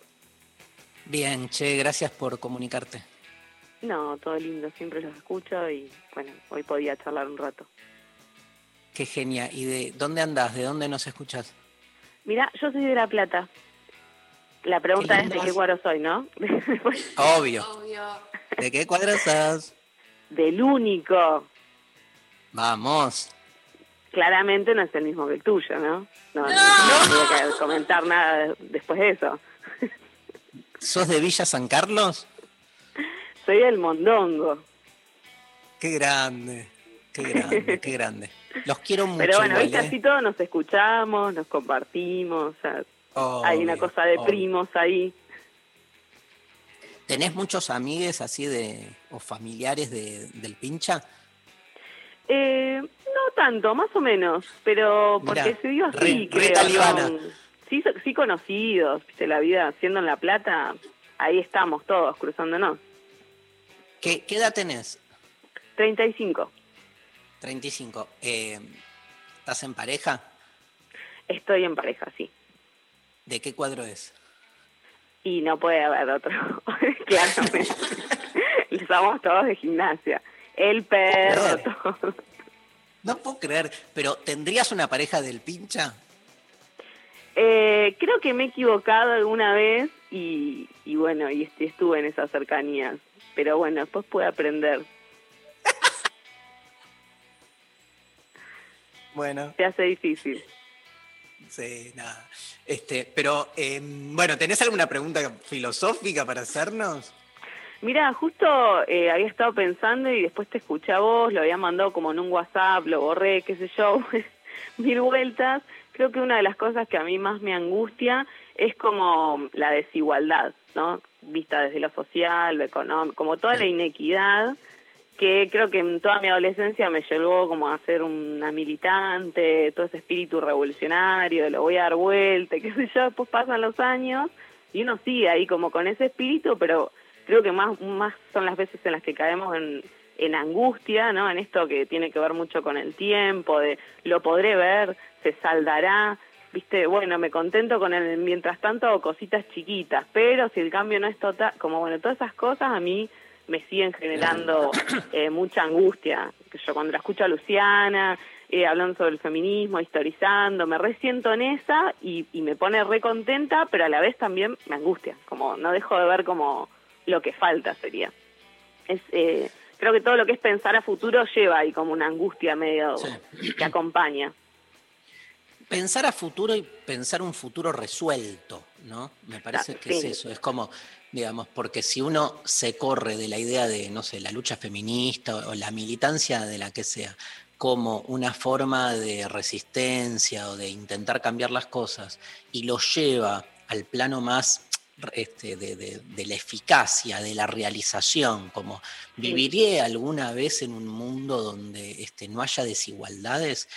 Bien, che, gracias por comunicarte. No, todo lindo, siempre los escucho y bueno, hoy podía charlar un rato. Qué genia. ¿Y de dónde andás? ¿De dónde nos escuchás? Mira, yo soy de La Plata. La pregunta Qué es de qué cuadro soy, ¿no? Obvio. ¿De qué cuadro estás? Del único. Vamos. Claramente no es el mismo que el tuyo, ¿no? No, no, no tengo que comentar nada después de eso. ¿Sos de Villa San Carlos? Soy del Mondongo. Qué grande. Qué grande, qué grande. Los quiero mucho. Pero bueno, igual, viste, ¿eh? así todos nos escuchamos, nos compartimos, o sea, hay una cosa de obvio. primos ahí. ¿Tenés muchos amigues así de o familiares de, del pincha? Eh, no tanto, más o menos, pero porque Mirá, se dio así, re- re creo. talibana. son- sí, sí conocidos, viste, la vida haciendo en La Plata, ahí estamos todos cruzándonos. ¿Qué, qué edad tenés? 35. 35. Eh, ¿Estás en pareja? Estoy en pareja, sí. ¿De qué cuadro es? Y no puede haber otro, claramente. Somos todos de gimnasia. El perro, todo. No puedo creer, pero ¿tendrías una pareja del pincha? Eh, creo que me he equivocado alguna vez y, y bueno, y est- estuve en esas cercanías. Pero bueno, después pude aprender. Bueno, Se hace difícil. sí, nada. Este, pero, eh, bueno, ¿tenés alguna pregunta filosófica para hacernos? Mira, justo eh, había estado pensando y después te escuché a vos, lo había mandado como en un WhatsApp, lo borré, qué sé yo, mil vueltas. Creo que una de las cosas que a mí más me angustia es como la desigualdad, ¿no? Vista desde lo social, lo económico, como toda la inequidad que creo que en toda mi adolescencia me llevó como a ser una militante, todo ese espíritu revolucionario, de lo voy a dar vuelta, qué sé yo, después pasan los años y uno sigue ahí como con ese espíritu, pero creo que más, más son las veces en las que caemos en, en angustia, ¿no? En esto que tiene que ver mucho con el tiempo, de lo podré ver, se saldará, viste, bueno, me contento con el mientras tanto cositas chiquitas, pero si el cambio no es total, como bueno, todas esas cosas a mí me siguen generando eh, mucha angustia. Que Yo cuando la escucho a Luciana, eh, hablando sobre el feminismo, historizando, me resiento en esa y, y me pone re contenta, pero a la vez también me angustia, como no dejo de ver como lo que falta sería. Es, eh, creo que todo lo que es pensar a futuro lleva ahí como una angustia medio que acompaña. Pensar a futuro y pensar un futuro resuelto, ¿no? Me parece Ah, que es eso, es como, digamos, porque si uno se corre de la idea de, no sé, la lucha feminista o, o la militancia de la que sea, como una forma de resistencia o de intentar cambiar las cosas y lo lleva al plano más este, de, de- de la eficacia, de la realización, como viviré alguna vez en un mundo donde este, no haya desigualdades,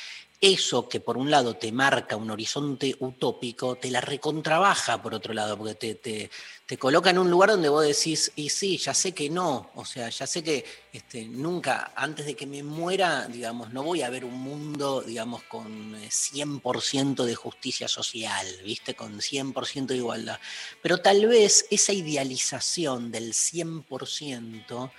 eso que por un lado te marca un horizonte utópico, te la recontrabaja por otro lado, porque te, te, te coloca en un lugar donde vos decís, y sí, ya sé que no, o sea, ya sé que este, nunca, antes de que me muera, digamos, no voy a ver un mundo, digamos, con eh, 100% de justicia social, ¿viste? Con 100% de igualdad. Pero tal vez esa idealización del 100%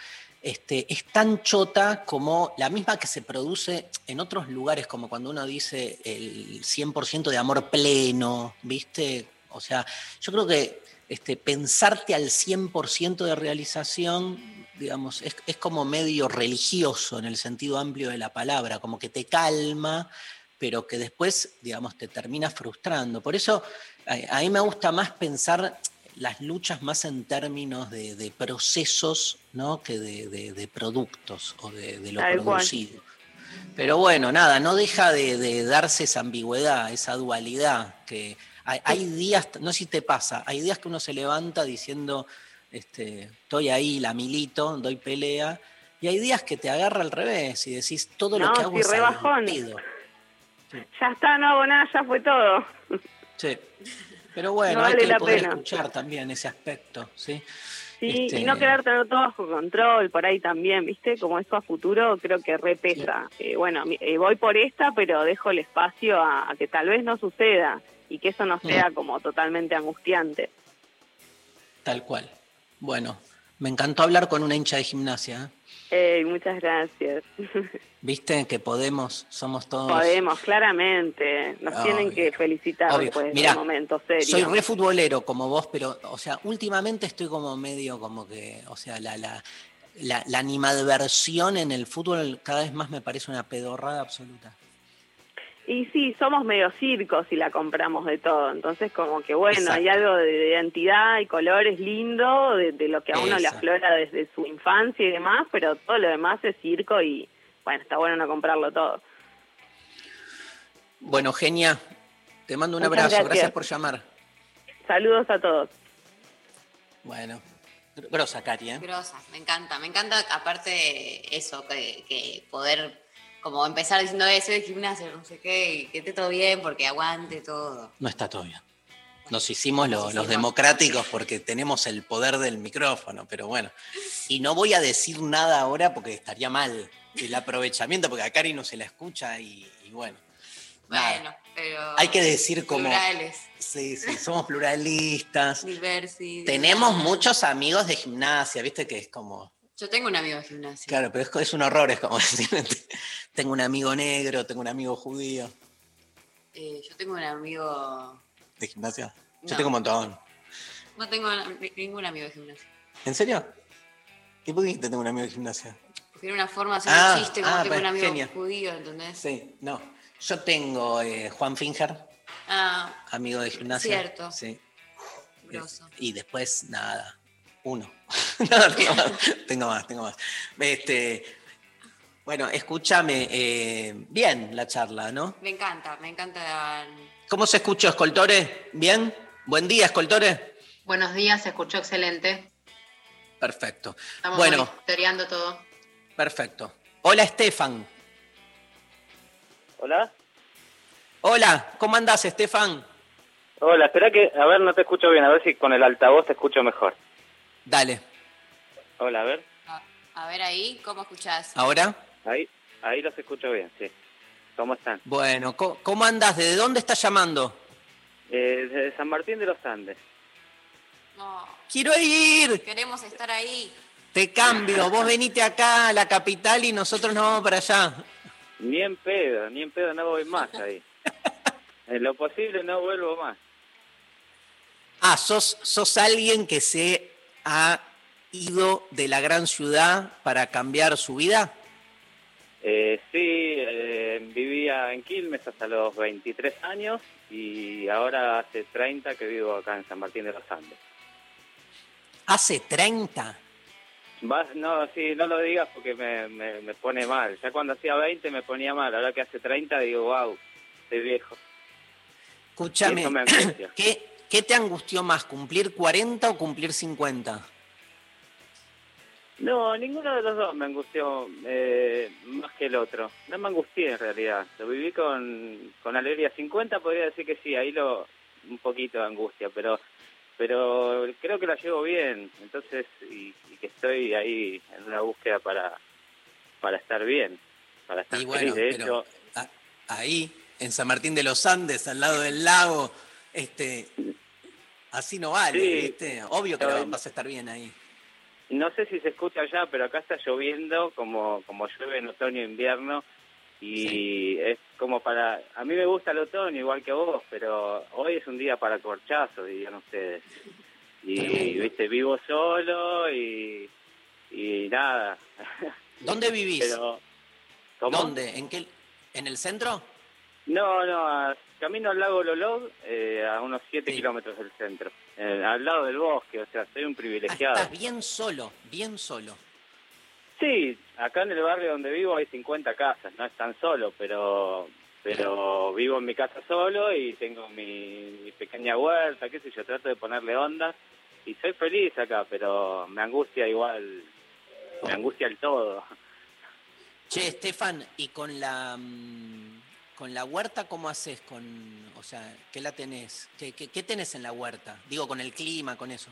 este, es tan chota como la misma que se produce en otros lugares, como cuando uno dice el 100% de amor pleno, ¿viste? O sea, yo creo que este, pensarte al 100% de realización, digamos, es, como medio religioso en el sentido amplio de la palabra, como que te calma, pero que después, digamos, te termina frustrando. Por eso a, mí me gusta más pensar las luchas más en términos de procesos ¿no? que de, de- de productos o de, de lo Tal cual. producido. Pero bueno, nada, no deja de, darse esa ambigüedad, esa dualidad, que hay, hay días, no sé si te pasa, hay días que uno se levanta diciendo, este, estoy ahí, la milito, doy pelea, y hay días que te agarra al revés y decís, todo lo que hago sí, es re al bajón. pedo. Ya está, no hago nada, ya fue todo. Sí. Pero bueno, No hay que poder pena. escuchar también ese aspecto, ¿sí? Sí, Este, y no querer tener todo bajo control por ahí también, ¿viste? Como eso a futuro creo que repesa. Eh, bueno, eh, voy por esta, pero dejo el espacio a, a que tal vez no suceda y que eso no sea como totalmente angustiante. Tal cual. Bueno, me encantó hablar con una hincha de gimnasia. ¿eh? Muchas gracias. ¿Viste que podemos? Somos todos. Podemos, claramente. Nos tienen que felicitar Obvio. después de este momento serio. Soy re futbolero como vos, pero, o sea, últimamente estoy como medio como que, o sea, la, la, la, la animadversión en el fútbol cada vez más me parece una pedorrada absoluta. Y sí, somos medio circos y la compramos de todo. Entonces, como que bueno, Exacto. hay algo de identidad y colores lindo, de, de lo que a uno le aflora desde su infancia y demás, pero todo lo demás es circo y bueno, está bueno no comprarlo todo. Bueno, Genia, te mando un Muchas abrazo. gracias. Gracias por llamar. Saludos a todos. Bueno, gr- grosa, Cari, ¿eh? Grosa, me encanta, me encanta aparte eso, que, que poder como empezar diciendo eso de gimnasio, no sé qué, y que esté todo bien porque aguante todo. No está todo bien. Nos hicimos lo- Nos los hicimos. democráticos porque tenemos el poder del micrófono, pero bueno. Y no voy a decir nada ahora porque estaría mal el aprovechamiento, porque a Cari no se la escucha y, y bueno. Bueno, pero. Hay que decir como. Plurales. Sí, sí, somos pluralistas. Diversidad. Tenemos muchos amigos de gimnasia, viste que es como. Yo tengo un amigo de gimnasia. Claro, pero es, es un horror, es como decir, tengo un amigo negro, tengo un amigo judío. Eh, yo tengo un amigo. ¿De gimnasia? Yo tengo un montón. No tengo ni- ningún amigo de gimnasia. ¿En serio? ¿Y por qué tengo un amigo de gimnasia? Porque era una forma de hacer Ah, un chiste como ah, tengo un pues, amigo genial. judío, ¿entendés? Sí, no. Yo tengo eh, Juan Finger, Ah, amigo de gimnasia. Cierto. Sí. grosso. Y después, nada. Uno. no, tengo más, tengo más, tengo más. Este, bueno, escúchame. eh, bien la charla, ¿no? Me encanta, me encanta. ¿Cómo se escuchó, Escoltores? ¿Bien? Buen día, Escoltores. Buenos días, se escuchó excelente. Perfecto. Estamos Bueno, monitoreando todo. perfecto. Hola, Estefan. Hola. Hola, ¿cómo andás, Estefan? Hola, espera que, a ver, no te escucho bien, a ver si con el altavoz te escucho mejor. Dale. Hola, a ver. A ver ahí, ¿cómo escuchás? ¿Ahora? Ahí, ahí los escucho bien, sí. ¿Cómo están? Bueno, ¿cómo, cómo andás? ¿Desde dónde estás llamando? Eh, de San Martín de los Andes. No, Quiero ir. queremos estar ahí. Te cambio. Vos venite acá a la capital y nosotros nos vamos para allá. Ni en pedo, ni en pedo no voy más ahí. En lo posible no vuelvo más. Ah, sos, sos alguien que se ha ido de la gran ciudad para cambiar su vida. Eh, sí, eh, vivía en Quilmes hasta los 23 años y ahora hace 30 que vivo acá en San Martín de los Andes. Hace 30. Vas, no, sí, no lo digas porque me, me, me pone mal. Ya cuando hacía 20 me ponía mal, ahora que hace 30 digo, wow, estoy viejo. Escúchame. ¿qué, ¿qué te angustió más, cumplir 40 o cumplir 50? No, ninguno de los dos me angustió eh, más que el otro. No me angustié en realidad. Lo viví con, con alegría. 50 podría decir que sí, ahí lo un poquito de angustia, pero pero creo que la llevo bien. Entonces, y, y que estoy ahí en una búsqueda para, para estar bien, para estar Y bueno, feliz. De hecho, ahí, en San Martín de los Andes, al lado del lago, este, así no vale, Sí. ¿viste? Obvio que vas a estar bien ahí. No sé si se escucha allá, pero acá está lloviendo como, como llueve en otoño e invierno y es como para... A mí me gusta el otoño igual que a vos, pero hoy es un día para corchazos, dirían ustedes. Y, viste, vivo solo y, y nada. ¿Dónde vivís? Pero, ¿cómo? ¿Dónde? ¿En qué? ¿En el centro? No, no, a- camino al lago Lolog, eh, a unos 7 kilómetros del centro, eh, al lado del bosque, o sea, soy un privilegiado. Estás bien solo, bien solo. Sí, acá en el barrio donde vivo hay 50 casas, no es tan solo, pero pero vivo en mi casa solo y tengo mi, mi pequeña huerta, qué sé yo, trato de ponerle onda y soy feliz acá, pero me angustia igual, me angustia el todo. Che, Estefan, ¿y con la mm, con la huerta cómo haces con, o sea, qué la tenés? ¿Qué, qué, qué tenés en la huerta? Digo, con el clima, con eso.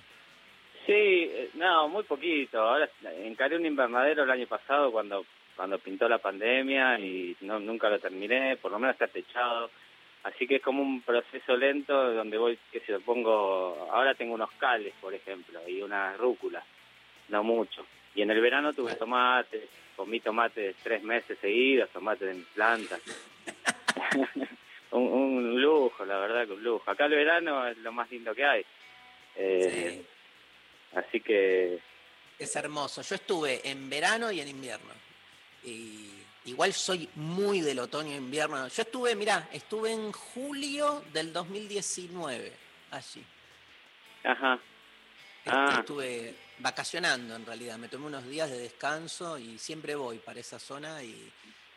Sí, eh, no, muy poquito. Ahora encaré un invernadero el año pasado cuando cuando pintó la pandemia y no, nunca lo terminé, por lo menos está techado. Así que es como un proceso lento donde voy, que se lo pongo, ahora tengo unos cales, por ejemplo, y unas rúculas, no mucho. Y en el verano tuve tomates, comí tomates tres meses seguidos, tomates de mis plantas. un, un lujo, la verdad que un lujo. Acá el verano es lo más lindo que hay. Eh, Así que Es hermoso. Yo estuve en verano y en invierno. Y igual soy muy del otoño e invierno. Yo estuve, mirá, estuve en julio del 2019, allí. Ajá. Este, Ah. Estuve vacacionando en realidad. Me tomé unos días de descanso y siempre voy para esa zona y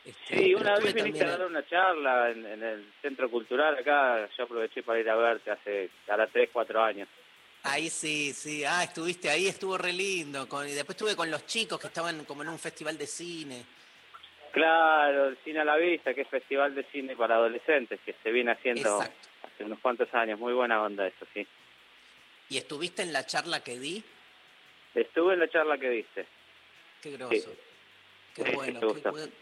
este, Sí, una vez viniste a dar una charla en, en el Centro Cultural acá, yo aproveché para ir a verte hace ahora 3, 4 años. Ahí sí, sí. Ah, estuviste ahí, estuvo re lindo. Con, y después estuve con los chicos que estaban como en un festival de cine. Claro, el Cine a la Vista, que es festival de cine para adolescentes, que se viene haciendo Exacto. hace unos cuantos años. Muy buena onda eso, sí. ¿Y estuviste en la charla que di? Estuve en la charla que diste. Qué groso. Qué Sí, bueno,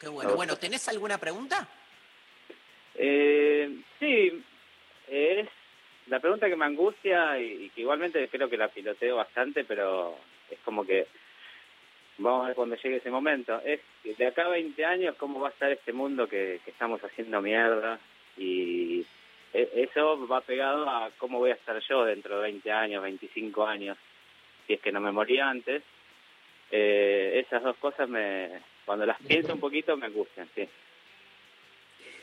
qué, bueno. Bueno, ¿tenés alguna pregunta? Eh, pregunta que me angustia y, que igualmente creo que la piloteo bastante, pero es como que vamos a ver cuando llegue ese momento. Es de acá a 20 años, ¿cómo va a estar este mundo que, estamos haciendo mierda? Y e, eso va pegado a cómo voy a estar yo dentro de 20 años, 25 años, si es que no me moría antes. Eh, esas dos cosas, me cuando las pienso un poquito, me angustian, sí.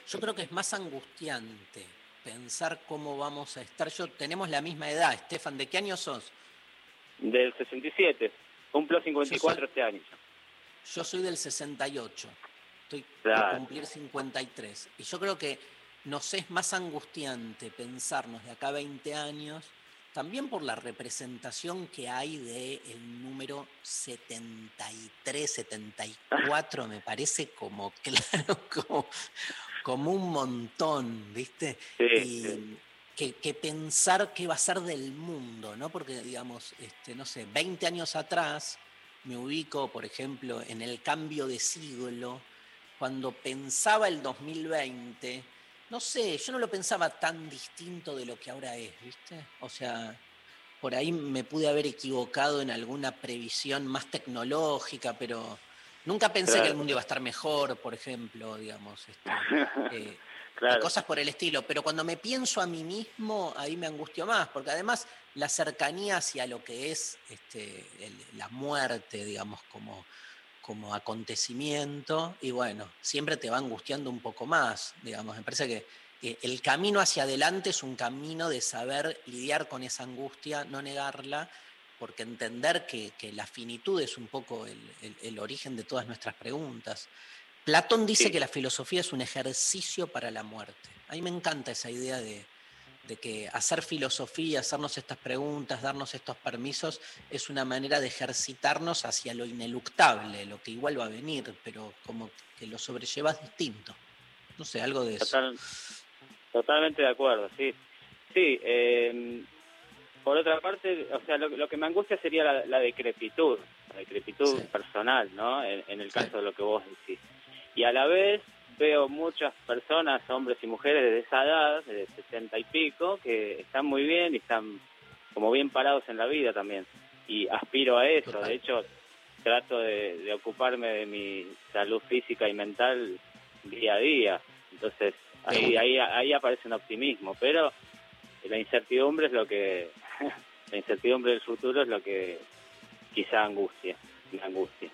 Yo creo que es más angustiante pensar cómo vamos a estar. Yo tenemos la misma edad, Estefan, ¿de qué año sos? Del 67. Cumplo 54 este año. Yo soy del 68. Estoy a cumplir 53. Y yo creo que nos es más angustiante pensarnos de acá a 20 años, también por la representación que hay del el número 73, 74, me parece como, claro, como, como un montón, ¿viste? y Que, pensar qué va a ser del mundo, ¿no? Porque, digamos, este, no sé, 20 años atrás me ubico, por ejemplo, en el cambio de siglo, cuando pensaba el 2020, no sé, yo no lo pensaba tan distinto de lo que ahora es, ¿viste? O sea, por ahí me pude haber equivocado en alguna previsión más tecnológica, pero Nunca pensé que el mundo iba a estar mejor, por ejemplo, digamos. Este, eh, cosas por el estilo. Pero cuando me pienso a mí mismo, ahí me angustio más, porque además la cercanía hacia lo que es este, la muerte, digamos, como, como acontecimiento, y bueno, siempre te va angustiando un poco más, digamos. Me parece que el camino hacia adelante es un camino de saber lidiar con esa angustia, no negarla porque entender que, la finitud es un poco el, origen de todas nuestras preguntas. Platón dice que la filosofía es un ejercicio para la muerte. A mí me encanta esa idea de, que hacer filosofía, hacernos estas preguntas, darnos estos permisos, es una manera de ejercitarnos hacia lo ineluctable, lo que igual va a venir, pero como que lo sobrellevas distinto. No sé, algo de eso. totalmente de acuerdo, sí. Sí, eh, por otra parte, o sea, lo, que me angustia sería la, decrepitud, la decrepitud personal, ¿no? En, el caso de lo que vos decís. Y a la vez veo muchas personas, hombres y mujeres de esa edad, de 60 y pico, que están muy bien y están como bien parados en la vida también. Y aspiro a eso. De hecho, trato de, ocuparme de mi salud física y mental día a día. Entonces, ahí, ahí, ahí aparece un optimismo. Pero la incertidumbre es lo que la incertidumbre del futuro es lo que quizá angustia, me angustia.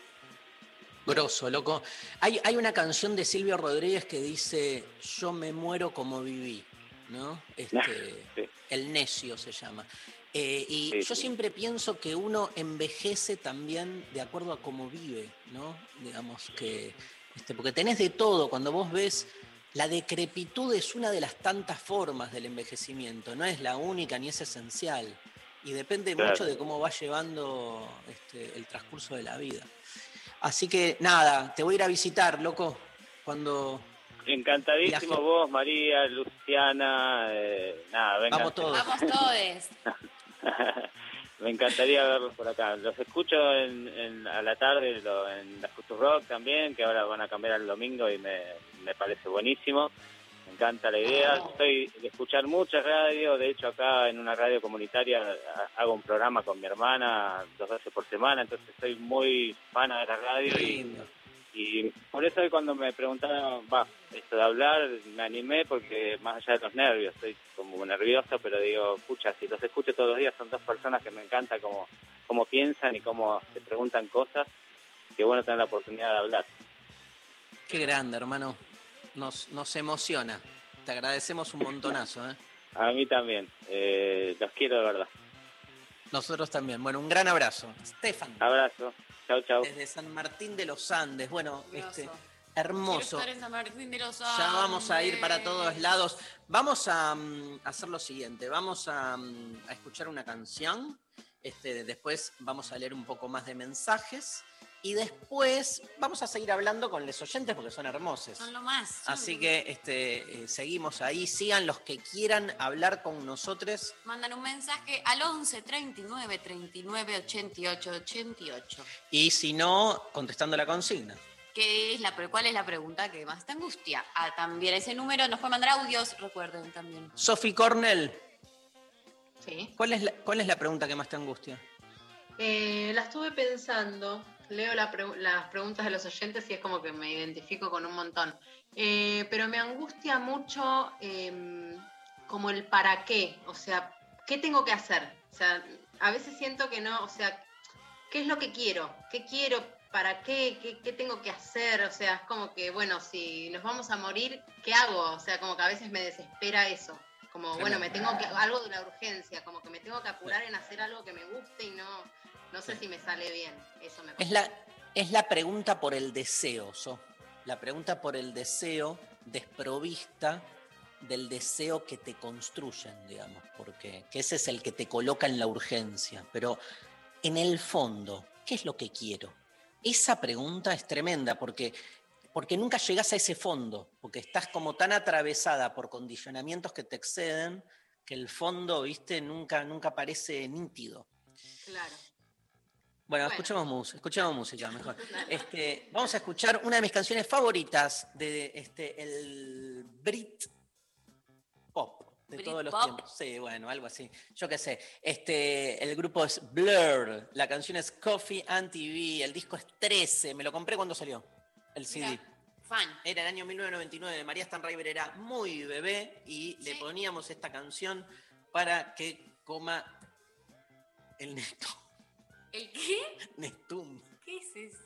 Grosso, loco. Hay, hay una canción de Silvio Rodríguez que dice, yo me muero como viví, ¿no? Este, El necio se llama. Eh, y yo siempre pienso que uno envejece también de acuerdo a cómo vive, ¿no? Digamos que, este, porque tenés de todo, cuando vos ves la decrepitud es una de las tantas formas del envejecimiento, no es la única ni es esencial. Y depende mucho de cómo va llevando este, el transcurso de la vida. Así que nada, te voy a ir a visitar, loco, cuando... Encantadísimo vos, María, Luciana, eh, nada, venga. Vamos todos. Vamos todos. Me encantaría verlos por acá. Los escucho en, a la tarde en la Future Rock también, que ahora van a cambiar al domingo y me, me parece buenísimo. Me encanta la idea. Estoy de escuchar mucha radio. De hecho, acá en una radio comunitaria hago un programa con mi hermana dos veces por semana. Entonces, soy muy fana de la radio. Y, y por eso cuando me preguntaron, va, esto de hablar, me animé porque más allá de los nervios, estoy como nervioso, pero digo, escucha, si los escucho todos los días, son dos personas que me encanta cómo, cómo piensan y cómo se preguntan cosas. Qué bueno tener la oportunidad de hablar. Qué grande, hermano nos, nos emociona. Te agradecemos un montonazo. ¿eh? A mí también. Eh, los quiero de verdad. Nosotros también. Bueno, un gran abrazo. Stefan. Abrazo. Chau, chau. Desde San Martín de los Andes. Bueno, este hermoso. San Martín de los Ya vamos a ir para todos lados. Vamos a, mm, hacer lo siguiente. Vamos a, mm, a escuchar una canción. Este, después vamos a leer un poco más de mensajes. Y después vamos a seguir hablando con los oyentes porque son hermosos. Son lo más. Así que este, eh, seguimos ahí. Sigan los que quieran hablar con nosotros. Mandan un mensaje al 11 39 39 88 88. Y si no, contestando la consigna. ¿Qué es la, ¿Cuál es la pregunta que más te angustia? Ah, también ese número nos puede mandar audios, recuerden también. Sophie Cornell. Sí. ¿Cuál es la, cuál es la pregunta que más te angustia? Eh, la estuve pensando, leo la pre- las preguntas de los oyentes y es como que me identifico con un montón. Eh, pero me angustia mucho em, como el para qué, o sea, ¿qué tengo que hacer? O sea, a veces siento que no, o sea, ¿qué es lo que quiero? ¿Qué quiero? ¿Para qué? ¿Qué, qué tengo que hacer? O sea, es como que, bueno, si nos vamos a morir, ¿qué hago? O sea, como que a veces me desespera eso. Como, bueno, me tengo que, algo de la urgencia, como que me tengo que apurar en hacer algo que me guste y no, no sé si me sale bien. Eso me Es la, es la pregunta por el deseo, So. La pregunta por el deseo desprovista del deseo que te construyen, digamos, porque que ese es el que te coloca en la urgencia. Pero en el fondo, ¿qué es lo que quiero? Esa pregunta es tremenda porque, porque nunca llegas a ese fondo, porque estás como tan atravesada por condicionamientos que te exceden que el fondo, viste, nunca, nunca parece nítido. Claro. Bueno, escuchemos, mus- escuchemos música mejor. Este, vamos a escuchar una de mis canciones favoritas de este, el Brit Pop de Brit todos los pop. tiempos. Sí, bueno, algo así. Yo qué sé. Este, el grupo es Blur, la canción es Coffee and TV, el disco es 13, me lo compré cuando salió el CD. Fan. Era el año 1999, María Stanriver era muy bebé y le poníamos esta canción para que coma el Nestum. ¿El qué? Nestum. ¿Qué es eso?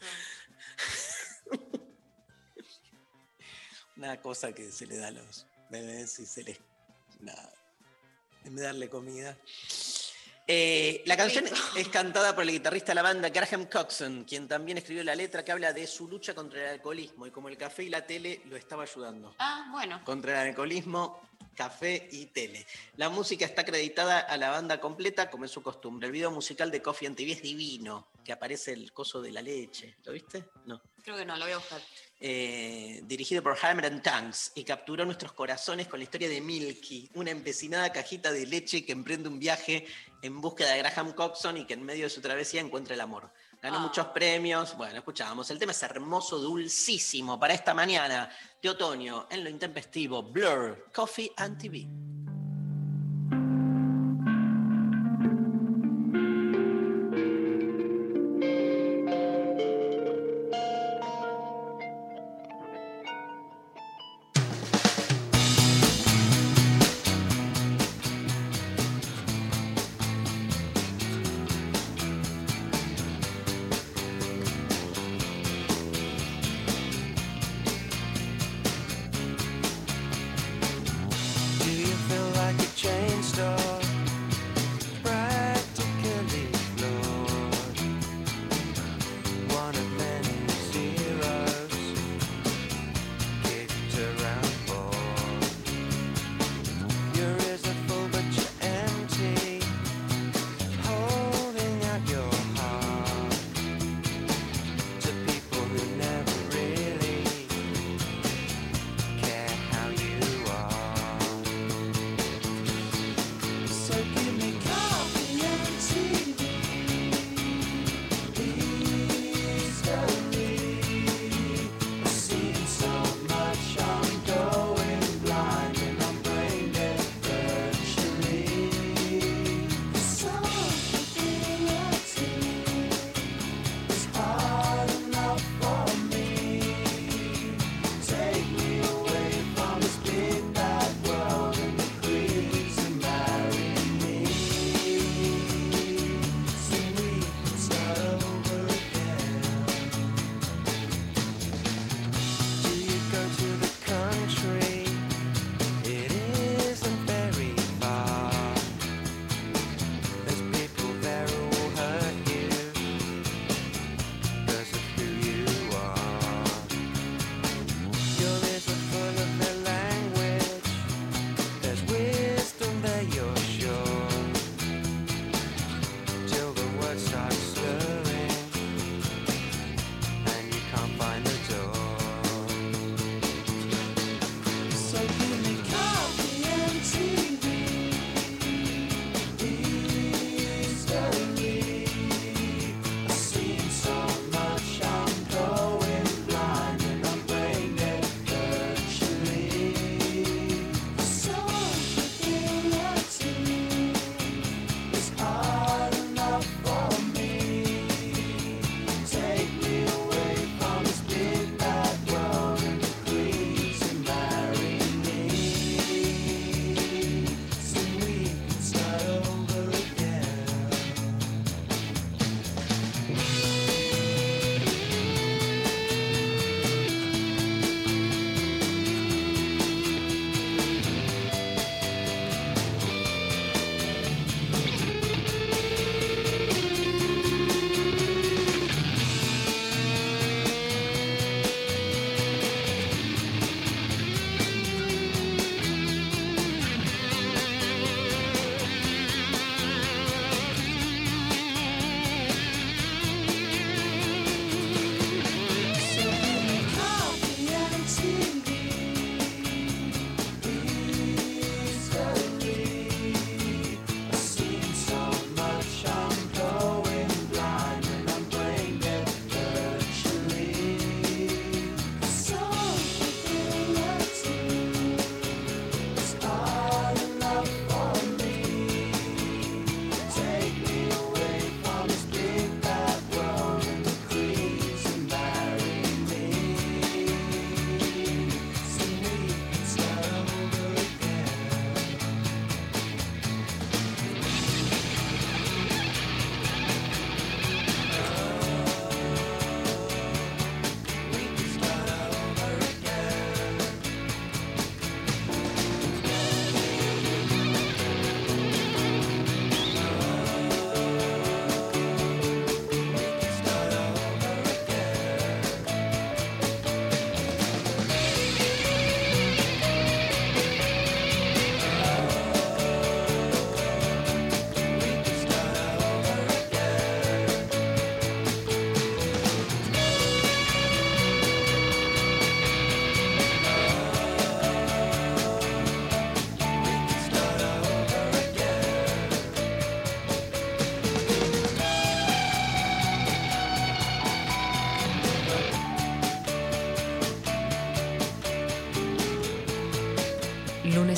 Una cosa que se le da a los bebés y se les. Nada. En vez de darle comida. Eh, la canción es cantada por el guitarrista de la banda Graham Coxon, quien también escribió la letra que habla de su lucha contra el alcoholismo y como el café y la tele lo estaba ayudando. Ah, bueno. Contra el alcoholismo, café y tele. La música está acreditada a la banda completa, como es su costumbre. El video musical de Coffee and TV es divino, que aparece el coso de la leche. ¿Lo viste? No. Creo que no, lo voy a buscar. Eh, dirigido por Hammer and Tanks, y capturó nuestros corazones con la historia de Milky, una empecinada cajita de leche que emprende un viaje en búsqueda de Graham Coxon y que en medio de su travesía encuentra el amor. Ganó Ah. muchos premios. Bueno, escuchábamos. El tema es hermoso, dulcísimo para esta mañana de otoño en lo intempestivo. Blur, Coffee and TV.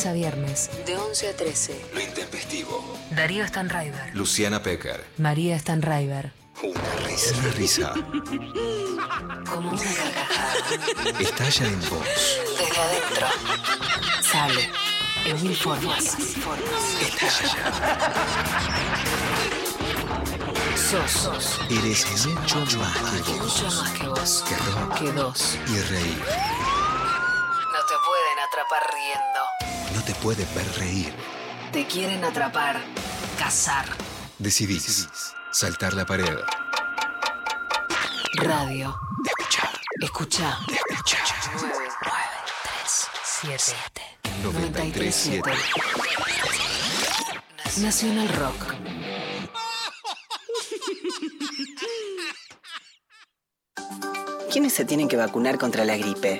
Lunes a viernes. De 11 a 13. Lo intempestivo. Darío Stanraiver. Luciana Pecker. María Stanraiver. Una risa. Una risa. Como una carcajada. Estalla en vos. Desde adentro. Sale. En mil formas. Estalla. Sos. Eres mucho más que Mucho vos. más que vos. Que rock Que dos. y reír. Puede ver reír. Te quieren atrapar. Cazar. Decidís saltar la pared. Radio. Escuchar. Escucha. Escuchar. 9, 3, 7. 937. Nacional Rock. ¿Quiénes se tienen que vacunar contra la gripe?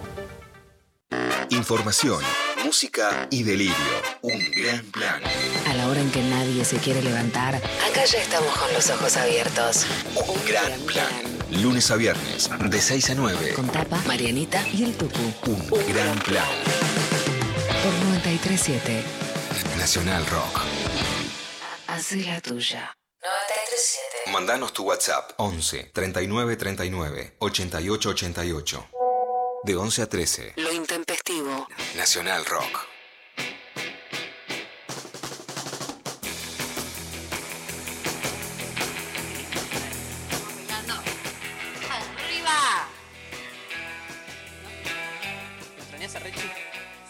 Información, música y delirio. Un gran plan. A la hora en que nadie se quiere levantar, Acá ya estamos con los ojos abiertos. Un gran plan. Lunes a viernes, de 6 a 9. con Tapa, Marianita. y el Tucu. Un gran plan. Por 937. Nacional Rock. Hacé la tuya. 937. Mandanos tu WhatsApp 11 39 39 88 88. De 11 a 13. Lo intempestivo. Nacional Rock. Bailando. ¡Arriba! ¿Me extrañas a Rechi?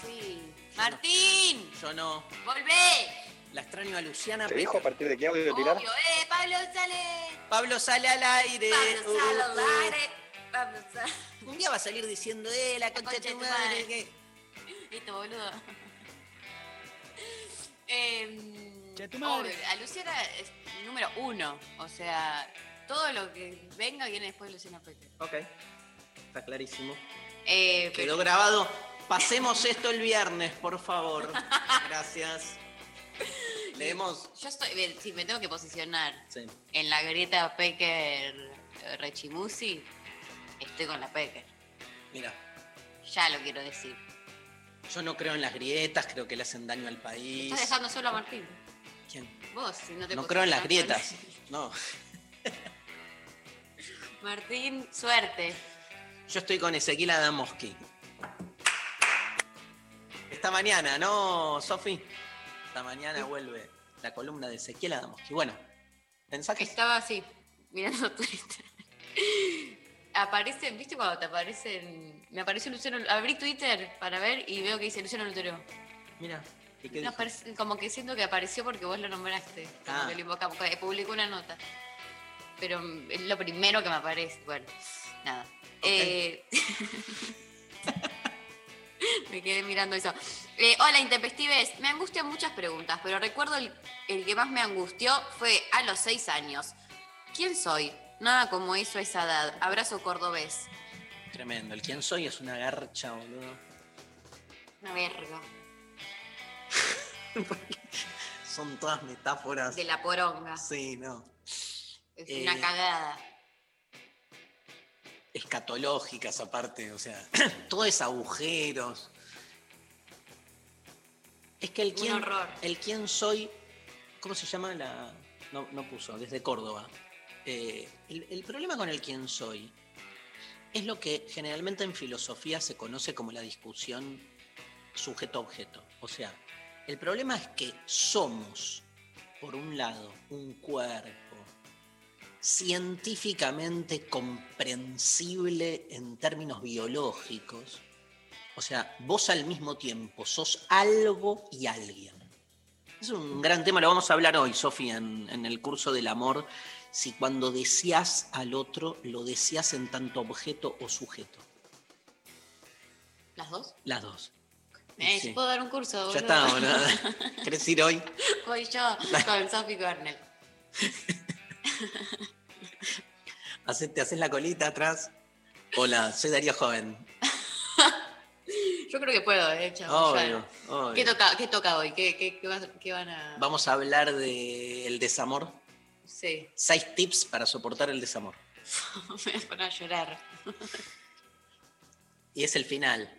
Sí. ¡Martín! Yo no. ¡Volvé! La extraño a Luciana. ¿Te dijo a partir de qué audio tirar? Obvio, ¡eh! ¡Pablo sale! Pablo sale al aire. ¡Pablo sale al Uh, uh. aire! Un día va a salir diciendo, eh, la concha de tu madre. que- Listo, boludo. Eh, obvio, a Luciana es número uno. O sea, todo lo que venga viene después de Luciana Peque. Ok. Está clarísimo. Eh, Quedó grabado. Pasemos esto el viernes, por favor. Gracias. Leemos. Yo estoy, si me tengo que posicionar Sí. en la grieta Pecker eh, Rechimusi, estoy con la Pecker. Mira, Ya lo quiero decir. yo no creo en las grietas, creo que le hacen daño al país. Estás dejando solo a Martín. ¿Quién? Vos, si no te No creo en las grietas. No. Martín, suerte. Yo estoy con Ezequiel Adamoski. Esta mañana, ¿no, Sofi? Esta mañana vuelve la columna de Ezequiel Adamoski. Bueno, pensá que Estaba así, mirando Twitter. Aparece, ¿viste cuando te aparecen? Me apareció Luciano. Abrí Twitter para ver y veo que dice Luciano Lutero. Mira, ¿y qué No, dijo? parece- como que siento que apareció porque vos lo nombraste. Como Ah. invocamos. que Publicó una nota. Pero es lo primero que me aparece. Bueno, nada. Eh, me quedé mirando eso. Eh, hola, Intempestives. Me angustian muchas preguntas, pero recuerdo el, el que más me angustió fue a los seis años. ¿Quién soy? Nada como eso a esa edad. Abrazo cordobés. Tremendo. El quién soy es una garcha, boludo. Una verga. Son todas metáforas. De la poronga. Sí, no. Es Eh, una cagada. Escatológicas aparte, o sea, todo es agujeros. Es que el Un quién, horror. el quién soy, ¿cómo se llama la? No, no puso, desde Córdoba. Eh, el, problema con el quién soy es lo que generalmente en filosofía se conoce como la discusión sujeto-objeto. O sea, el problema es que somos, por un lado, un cuerpo científicamente comprensible en términos biológicos. O sea, vos al mismo tiempo sos algo y alguien. Es un gran tema, lo vamos a hablar hoy, Sofía, en el curso del amor, si cuando deseas al otro, lo deseas en tanto objeto o sujeto. ¿Las dos? Las dos. Eh, Sí. puedo dar un curso, Ya está, boludo. ¿Querés ir hoy? Voy yo con Sophie Cornell. Te haces la colita atrás. Hola, soy Darío Joven. Yo creo que puedo, de hecho. Obvio. ¿Qué, toca, ¿Qué toca hoy? ¿Qué, qué, qué vas- qué van a...? Vamos a hablar del desamor. Sí, Seis tips para soportar el desamor. me voy a poner a llorar. Y es el final.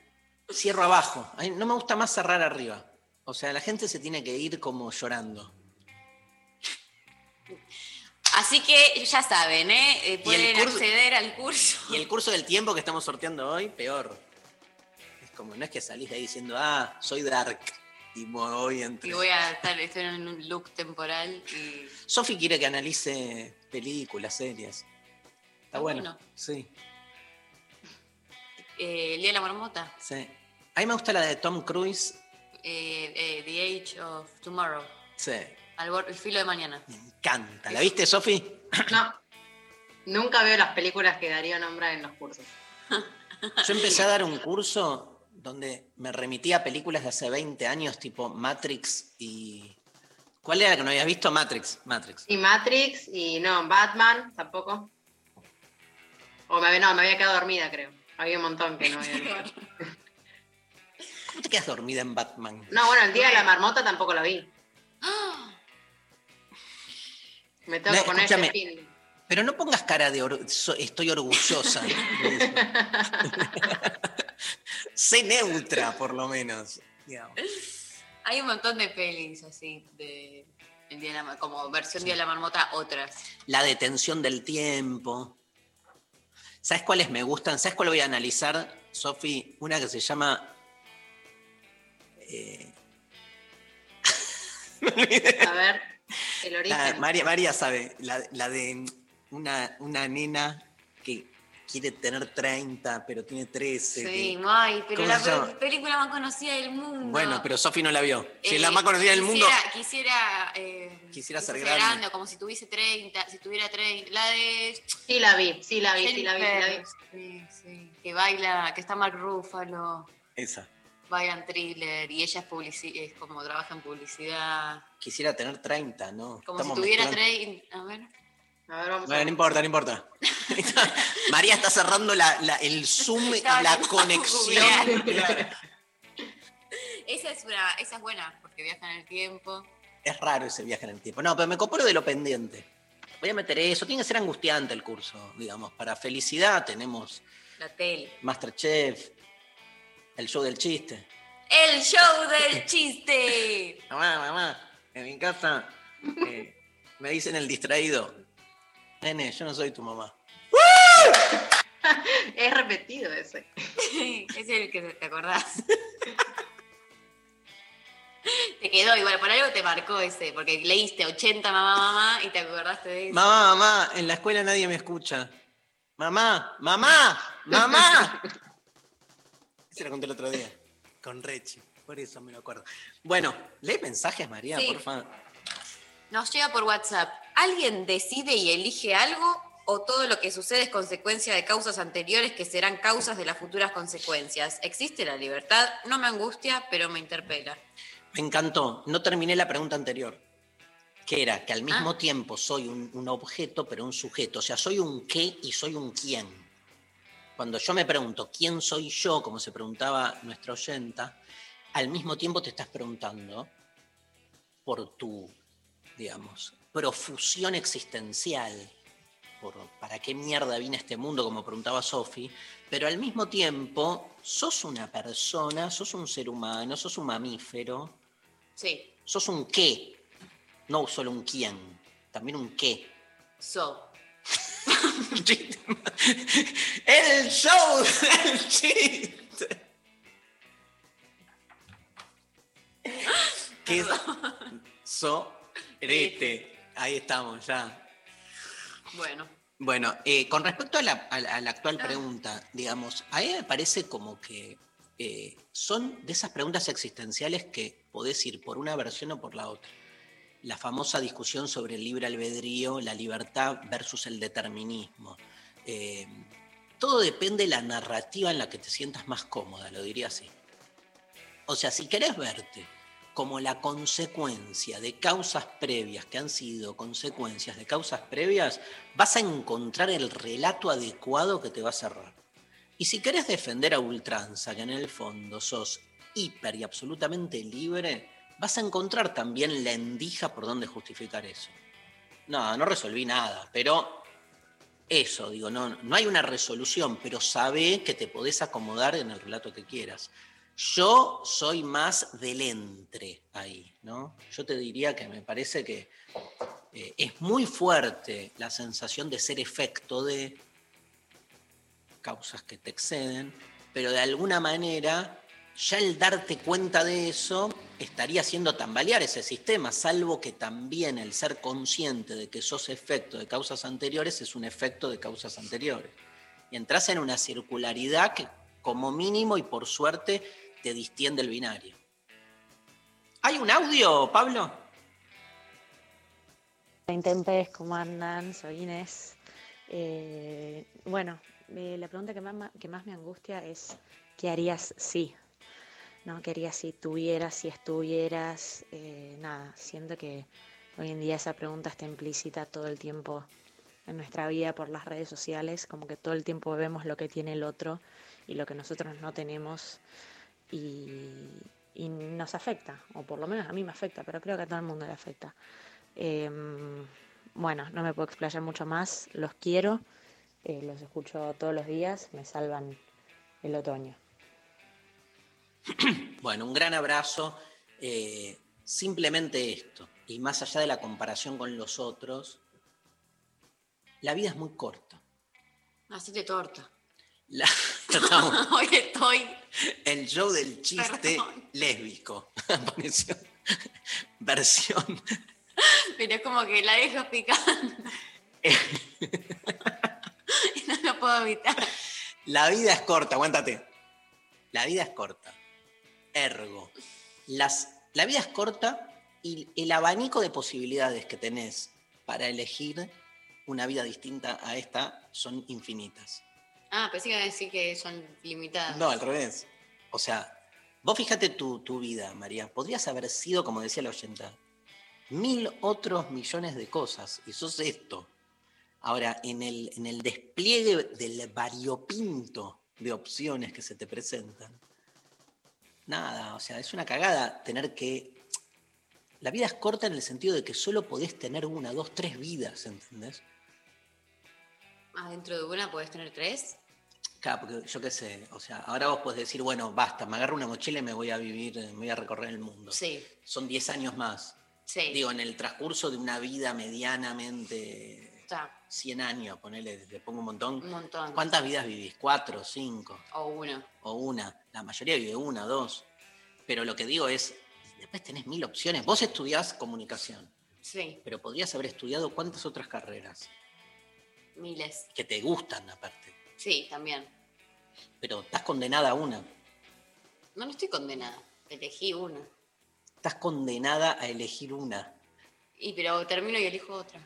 Cierro abajo. Ay, no me gusta más cerrar arriba. O sea, la gente se tiene que ir como llorando. Así que ya saben, ¿eh? Eh, pueden curso- acceder al curso. Y el curso del tiempo que estamos sorteando hoy, peor. Es como, no es que salís de ahí diciendo, ah, soy dark. Y voy entre. Y voy a estar estoy en un look temporal y... Sofi quiere que analice películas, series. Está bueno. bueno. Sí, Eh, el Día de la Marmota. sí. A mí me gusta la de Tom Cruise. eh, eh, The Age of Tomorrow. Sí, Al el filo de mañana. canta. ¿La viste, Sofi? No. Nunca veo las películas que Darío nombra en los cursos. Yo empecé a dar un curso donde me remitía a películas de hace 20 años, tipo Matrix y. ¿Cuál era la que no habías visto? Matrix. Matrix. Y Matrix, y no, Batman tampoco. O me, no, me había quedado dormida, creo. Había un montón que no había visto. ¿Cómo te quedas dormida en Batman? No, bueno, el día de la marmota tampoco lo vi. Me tengo No, que poner escúchame. ese film. Pero no pongas cara de or- so- estoy orgullosa. sé neutra, por lo menos. digamos. Hay un montón de pelis así, de, el día de la, Mar- como versión Día de la Marmota, otras. La detención del tiempo. ¿Sabes cuáles me gustan? ¿Sabes cuál voy a analizar, Sofi? Una que se llama. eh, A ver, el la- origen. María, María sabe, la, la de una, una nena que quiere tener 30, pero tiene 13. Sí, que- ay, pero ¿Cómo la pe- película más conocida del mundo. Bueno, pero Sofi no la vio. Si es la Eh, más conocida del mundo. quisiera- Quisiera, eh, Quisiera ser quisiera grande. como si tuviese 30, si tuviera 30. La de. Sí la vi, sí la vi, sí la vi, sí la vi. Sí, sí, que baila, que está Mark Ruffalo, Esa. bailan thriller y ella es, publici- es como trabaja en publicidad. Quisiera tener 30, ¿no? Como Estamos si tuviera mezclando. 30. A ver. A ver, vamos Bueno, no importa, no importa. María está cerrando la- la- el Zoom y la conexión. Esa es, una, esa es buena, porque viaja en el tiempo. Es raro ese viaje en el tiempo. No, pero me copó lo de lo pendiente. Voy a meter eso. Tiene que ser angustiante el curso, digamos. Para felicidad tenemos La tele. Masterchef, el show del chiste. El show del chiste. Mamá, mamá, en mi casa eh, me dicen el distraído. Nene, yo no soy tu mamá. Es repetido ese. es el que te acordás. te quedó igual, por algo te marcó ese, porque leíste 80 mamá, mamá y te acordaste de eso. Mamá, mamá, en la escuela nadie me escucha. Mamá, mamá, mamá. Se lo conté el otro día. Con Rechi. Por eso me lo acuerdo. Bueno, lee mensajes, María, Sí. por favor. Nos llega por WhatsApp. ¿Alguien decide y elige algo o todo lo que sucede es consecuencia de causas anteriores que serán causas de las futuras consecuencias? ¿Existe la libertad? No me angustia, pero me interpela. Me encantó. No terminé la pregunta anterior. Que era que al mismo Ah. tiempo soy un, un objeto, pero un sujeto. O sea, soy un qué y soy un quién. Cuando yo me pregunto quién soy yo, como se preguntaba nuestra oyenta, al mismo tiempo te estás preguntando por tu, digamos, profusión existencial, por para qué mierda vine a este mundo, como preguntaba Sofi, pero al mismo tiempo sos una persona, sos un ser humano, sos un mamífero, Sí, sos un qué, no solo un quién, también un qué. so. El show del chiste. ¿Qué es? So, rete. Ahí estamos, ya. Bueno. Bueno, eh, con respecto a la, a la- a la actual pregunta, digamos, a mí me parece como que eh, son de esas preguntas existenciales que podés ir por una versión o por la otra. La famosa discusión sobre el libre albedrío, la libertad versus el determinismo. Eh, todo depende de la narrativa en la que te sientas más cómoda, lo diría así. O sea, si querés verte como la consecuencia de causas previas que han sido consecuencias de causas previas, vas a encontrar el relato adecuado que te va a cerrar. Y si querés defender a ultranza, que en el fondo sos hiper y absolutamente libre, vas a encontrar también la endija por donde justificar eso. No, no resolví nada, pero eso, digo, no, no hay una resolución, pero sabe que te podés acomodar en el relato que quieras. Yo soy más del entre ahí, ¿no? Yo te diría que me parece que eh, es muy fuerte la sensación de ser efecto de causas que te exceden, pero de alguna manera ya el darte cuenta de eso estaría haciendo tambalear ese sistema, salvo que también el ser consciente de que sos efecto de causas anteriores es un efecto de causas anteriores. Y entras en una circularidad que como mínimo y por suerte te distiende el binario. ¿Hay un audio, Pablo? Intempes, ¿cómo andan? Soy Inés. Eh, bueno, la pregunta que más, que más me angustia es, ¿qué harías si? ¿No? ¿Qué harías si tuvieras, si estuvieras? Eh, nada, siento que hoy en día esa pregunta está implícita todo el tiempo en nuestra vida por las redes sociales, como que todo el tiempo vemos lo que tiene el otro y lo que nosotros no tenemos y, nos afecta, o por lo menos a mí me afecta, pero creo que a todo el mundo le afecta. Em, bueno, no me puedo explayar mucho más, los quiero, eh, los escucho todos los días, me salvan el otoño. Bueno, un gran abrazo. Eh, simplemente esto, y más allá de la comparación con los otros, la vida es muy corta. Así de torta. La, Hoy estoy. El show del chiste lésbico. Versión. Pero es como que la dejo picando. y no lo puedo evitar. La vida es corta, aguántate. La vida es corta. Ergo. Las, la vida es corta y el abanico de posibilidades que tenés para elegir una vida distinta a esta son infinitas. Ah, pensé que iba a decir que son limitadas. No, al revés. O sea, vos fíjate tu, tu vida, María. Podrías haber sido, como decía la oyenta, mil otros millones de cosas. Y sos esto. Ahora, en el, en el despliegue del variopinto de opciones que se te presentan, nada, o sea, es una cagada tener que... La vida es corta en el sentido de que solo podés tener una, dos, tres vidas, ¿entendés? ¿Adentro de una podés tener tres? Claro, porque yo qué sé, o sea, ahora vos podés decir, bueno, basta, me agarro una mochila y me voy a vivir, me voy a recorrer el mundo. Sí. Son 10 años más. Sí. Digo, en el transcurso de una vida medianamente 100 años, ponele, le pongo un montón. Un montón. ¿Cuántas vidas vivís? ¿Cuatro, cinco? O una. O una. La mayoría vive una, dos. Pero lo que digo es, después tenés mil opciones. Vos estudiás comunicación. Sí. Pero podrías haber estudiado cuántas otras carreras. Miles. Que te gustan aparte. Sí, también. Pero estás condenada a una. No, no estoy condenada. Elegí una. Estás condenada a elegir una. Y pero termino y elijo otra.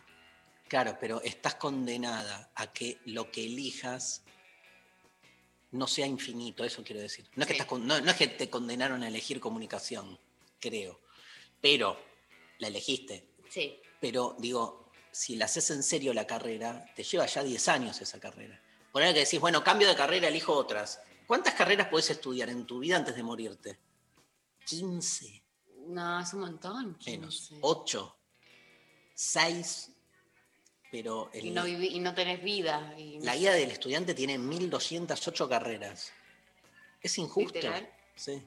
Claro, pero estás condenada a que lo que elijas no sea infinito, eso quiero decir. No es, que, estás no es que te condenaron a elegir comunicación, creo. Pero la elegiste. Sí. Pero digo, si la haces en serio la carrera, te lleva ya 10 años esa carrera. Poner que decís, bueno, cambio de carrera, elijo otras. ¿Cuántas carreras puedes estudiar en tu vida antes de morirte? 15, No, es un montón. menos. 15. 8, 6. Pero el- Y no, viví- y no tenés vida. y- la guía del estudiante tiene 1208 carreras. Es injusto. ¿Literal? Sí.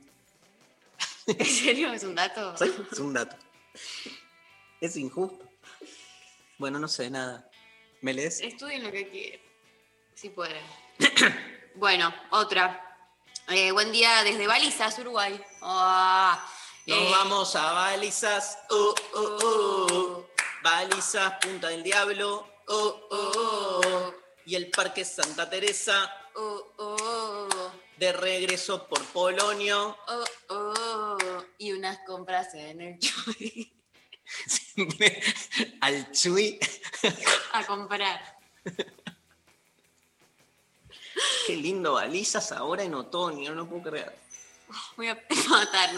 ¿En serio? ¿Es un dato? Sí, es un dato. Es injusto. Bueno, no sé, nada. ¿Me lees? Estudien lo que quieran. Si pueden. bueno, otra. Eh, buen día desde Balizas, Uruguay. Ah, Nos eh, vamos a balizas. Uh, uh, uh. Balizas, Punta del Diablo. Uh, uh, uh. Y el Parque Santa Teresa. uh, uh, De regreso por Polonio. uh, uh, y unas compras en el Chuy al Chuy. a comprar. Qué lindo balizas ahora en otoño, no lo puedo creer. Voy a matar.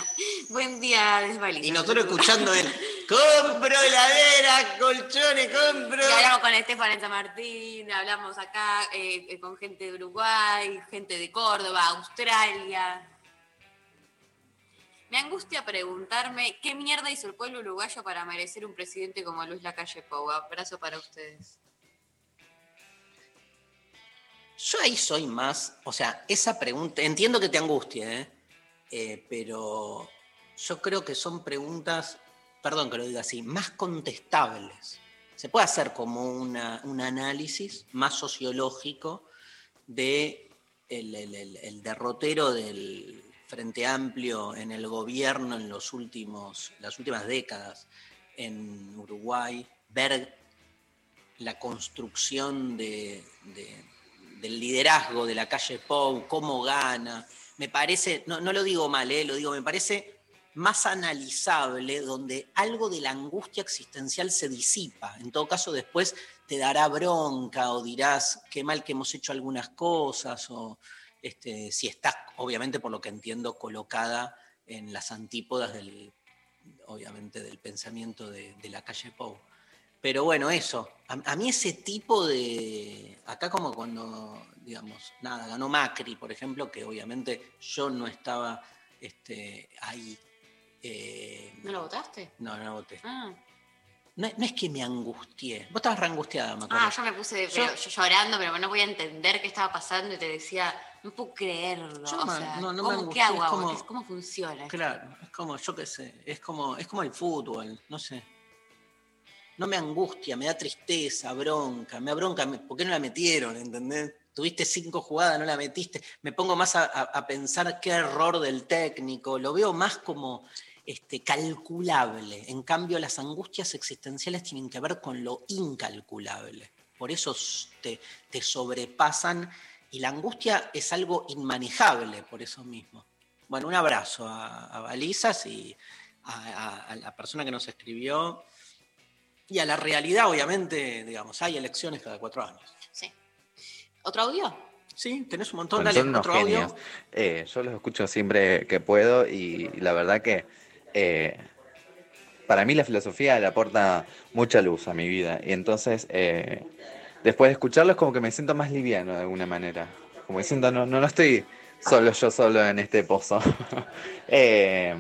Buen día, desvalido. Y nosotros escuchando el compro heladera, colchones, compro. Y hablamos con Estefan en San Martín, hablamos acá eh, eh, con gente de Uruguay, gente de Córdoba, Australia. Me angustia preguntarme qué mierda hizo el pueblo uruguayo para merecer un presidente como Luis Lacalle Pou. Abrazo para ustedes. Yo ahí soy más, o sea, esa pregunta, entiendo que te angustia, ¿eh? Eh, pero yo creo que son preguntas, perdón que lo diga así, más contestables. Se puede hacer como una- un análisis más sociológico de el, el- derrotero del Frente Amplio en el gobierno en los últimos, las últimas décadas en Uruguay, ver la construcción de- del liderazgo de la calle Pou, cómo gana. Me parece, no, no lo digo mal, eh, lo digo, me parece más analizable, donde algo de la angustia existencial se disipa. En todo caso, después te dará bronca o dirás qué mal que hemos hecho algunas cosas, o este, si estás, obviamente, por lo que entiendo, colocada en las antípodas del, obviamente, del pensamiento de, de la calle Pou. Pero bueno, eso. A, a mí ese tipo de. Acá, como cuando, digamos, nada, ganó Macri, por ejemplo, que obviamente yo no estaba este, ahí. eh, ¿No lo votaste? no, no voté. Ah, No, es- no es que me angustié. Vos estabas re angustiada, me acuerdo. Ah, yo me puse Yo- pero- yo llorando, pero no voy a entender qué estaba pasando y te decía, no puedo creerlo. Yo o me- sea, no, no me ¿cómo, angustié, ¿Qué hago? es ahora? como- ¿Cómo funciona? Claro, es como, yo qué sé, es como, es como el fútbol, no sé. No me angustia, me da tristeza, bronca, me da bronca, ¿por qué no la metieron? ¿Entendés? Tuviste cinco jugadas, no la metiste. Me pongo más a, pensar qué error del técnico, lo veo más como este, calculable. En cambio, las angustias existenciales tienen que ver con lo incalculable. Por eso te, te sobrepasan y la angustia es algo inmanejable por eso mismo. Bueno, un abrazo a, a Balizas y a la persona que nos escribió. Y a la realidad, obviamente, digamos, hay elecciones cada cuatro años. Sí. ¿Otro audio? Sí, tenés un montón. Unos otro audio. Eh, yo los escucho siempre que puedo y la verdad que eh, para mí la filosofía le aporta mucha luz a mi vida. Y entonces, eh, después de escucharlos, como que me siento más liviano de alguna manera. Como que siento, no, no, no estoy solo yo solo en este pozo. Eh,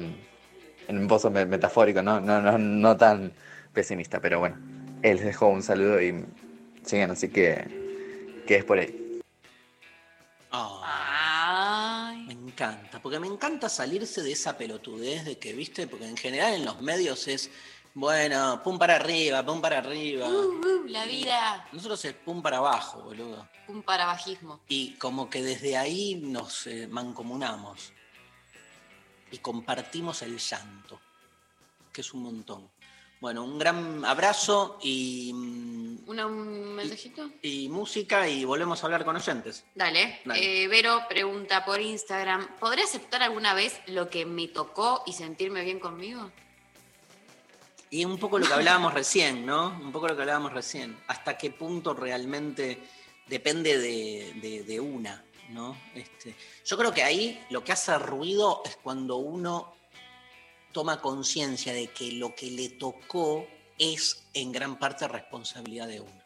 en un pozo me- metafórico, no, no, no, no tan pesimista, pero bueno. Eh, les dejo un saludo y sigan así que, que es por ahí. Ah, Me encanta, porque me encanta salirse de esa pelotudez de que, viste, porque en general en los medios es, bueno, pum para arriba, pum para arriba. Uh, uh, la vida. Nosotros es pum para abajo, boludo. Un parabajismo. Y como que desde ahí nos eh, mancomunamos y compartimos el llanto, que es un montón. Bueno, un gran abrazo y, mm, ¿Una- ¿Un mensajito? y música y volvemos a hablar con oyentes. Dale. Dale. Eh, Vero pregunta por Instagram, ¿podré aceptar alguna vez lo que me tocó y sentirme bien conmigo? Y un poco lo que hablábamos recién, ¿no? Un poco lo que hablábamos recién. ¿Hasta qué punto realmente depende de, de- de una, ¿no? Este, yo creo que ahí lo que hace ruido es cuando uno toma conciencia de que lo que le tocó es en gran parte responsabilidad de uno.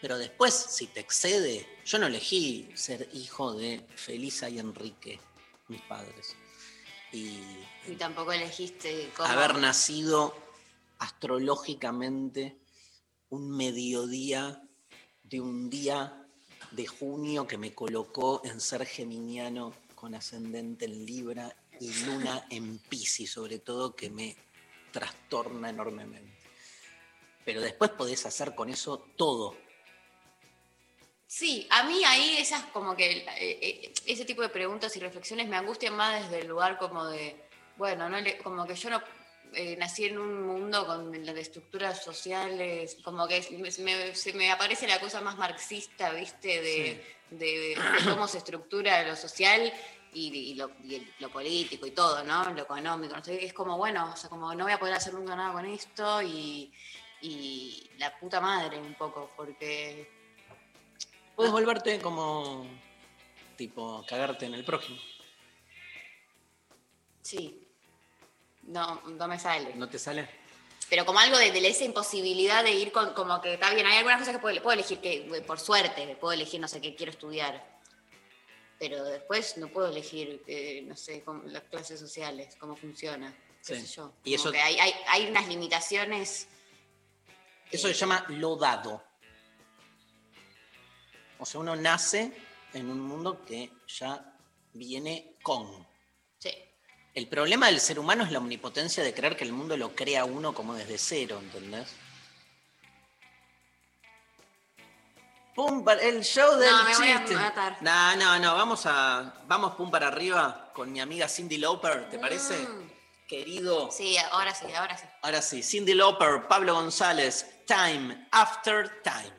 Pero después, si te excede, yo no elegí ser hijo de Felisa y Enrique, mis padres. Y Y tampoco elegiste cómo... haber nacido astrológicamente un mediodía de un día de junio que me colocó en ser geminiano con ascendente en Libra luna en Piscis, sobre todo, que me trastorna enormemente. Pero después podés hacer con eso todo. Sí, a mí ahí esas como que eh, eh, ese tipo de preguntas y reflexiones me angustian más desde el lugar como de, bueno, no como que yo no eh, nací en un mundo con las estructuras sociales, como que me- se me, aparece la cosa más marxista, ¿viste? De, de- de cómo se estructura lo social y, y lo, y el- lo político y todo, ¿no? Lo económico, no sé, es como, bueno, o sea, como no voy a poder hacer nunca nada con esto y, y la puta madre un poco, porque Puedes volverte como tipo cagarte en el prójimo. Sí. No, no me sale. ¿No te sale? Pero como algo de, de esa imposibilidad de ir con, como que está bien, hay algunas cosas que puedo, puedo elegir, que por suerte, puedo elegir, no sé, qué quiero estudiar. Pero después no puedo elegir, eh, no sé, las clases sociales, cómo funciona, qué Sí. sé yo. Y eso- que hay, hay, hay unas limitaciones. Eso se llama lo dado. O sea, uno nace en un mundo que ya viene con. Sí. El problema del ser humano es la omnipotencia de creer que el mundo lo crea uno como desde cero, ¿entendés? Pum, el show del No, me voy a chiste. matar. No, no, no, vamos a. Vamos pum para arriba con mi amiga Cindy Lauper, ¿te parece? Mm. Querido. Sí, ahora sí, ahora sí. Ahora sí, Cindy Lauper, Pablo González, Time After Time.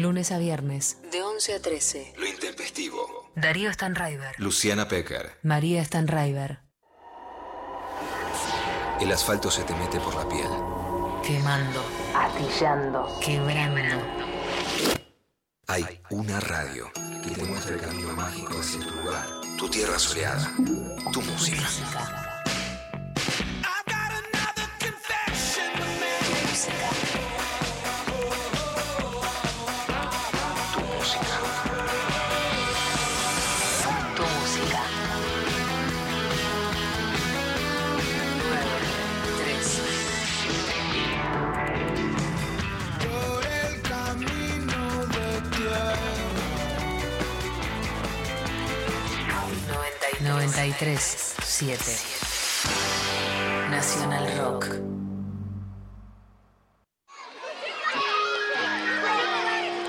Lunes a viernes. De 11 a 13. Lo intempestivo. Darío Stanraiver. Luciana Pecker. María Stanraiver. El asfalto se te mete por la piel. Quemando. Astillando. Quebrando. Hay una radio que te muestra el camino mágico hacia tu lugar, tu tierra soleada, tu música. 937 Nacional Rock.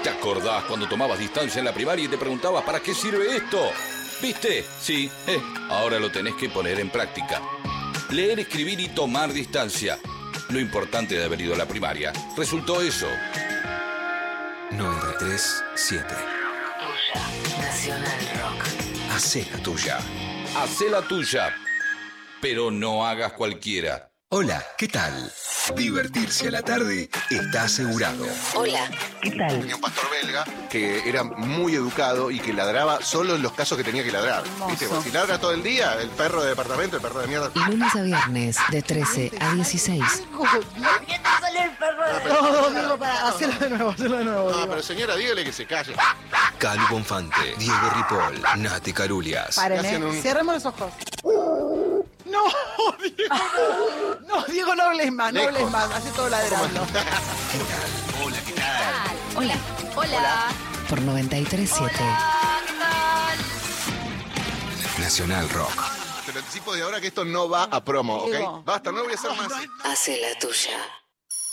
¿Te acordás cuando tomabas distancia en la primaria y te preguntabas para qué sirve esto? ¿Viste? Sí, eh, ahora lo tenés que poner en práctica. Leer, escribir y tomar distancia. Lo importante de haber ido a la primaria resultó eso. 937 Nacional Rock. Hacé la tuya. Hacé la tuya, pero no hagas cualquiera. Hola, ¿qué tal? Divertirse a la tarde está asegurado. Hola, ¿qué tal? Tenía un pastor belga que era muy educado y que ladraba solo en los casos que tenía que ladrar. ¿Viste? Porque Si ladra todo el día, el perro de departamento, el perro de mierda. Lunes a viernes de 13 a 16. ¿Qué te sale el perro de No, digo, para hacerlo de nuevo, hacerlo de nuevo. No, pero señora, dígale que se calle. Calu Bonfante, Diego Ripoll, Nati Carulias. Paren, Hacen ¿eh? un- Cerremos los ojos. No, Diego, no. No, Diego, no hables más, no hables más. Hace todo ladrando. Hola, ¿qué tal? Hola, Hola. por 937 Nacional Rock. Te lo anticipo de ahora que esto no va a promo, Diego. ¿ok? Basta, no voy a hacer más. Hace la tuya.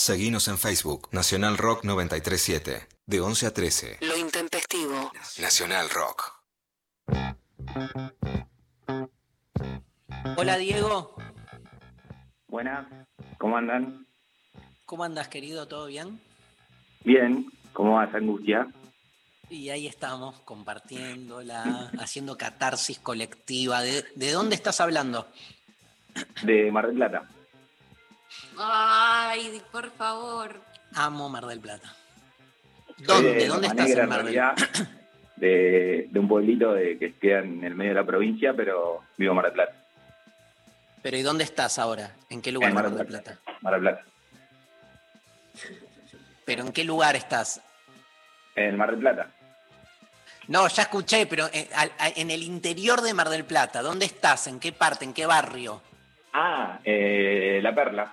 Seguinos en Facebook, Nacional Rock 937. De 11 a 13. Lo intempestivo. Nacional Rock. Hola Diego, Buenas, ¿cómo andan? ¿cómo andas querido? ¿Todo bien? Bien, ¿cómo vas, Angustia? Y ahí estamos compartiéndola, haciendo catarsis colectiva. ¿De, de dónde estás hablando? De Mar del Plata. Ay, por favor. Amo Mar del Plata. ¿Dónde? de ¿Dónde estás Negra, en Mar del realidad, de, de un pueblito de, que queda en el medio de la provincia, pero vivo en Mar del Plata. Pero ¿y dónde estás ahora? ¿En qué lugar En Mar Mar del Plata? Mar del Plata. ¿Pero en qué lugar estás? En Mar del Plata. No, ya escuché, pero en, al- a- en el interior de Mar del Plata, ¿dónde estás? ¿En qué parte? ¿En qué barrio? Ah, eh, La Perla.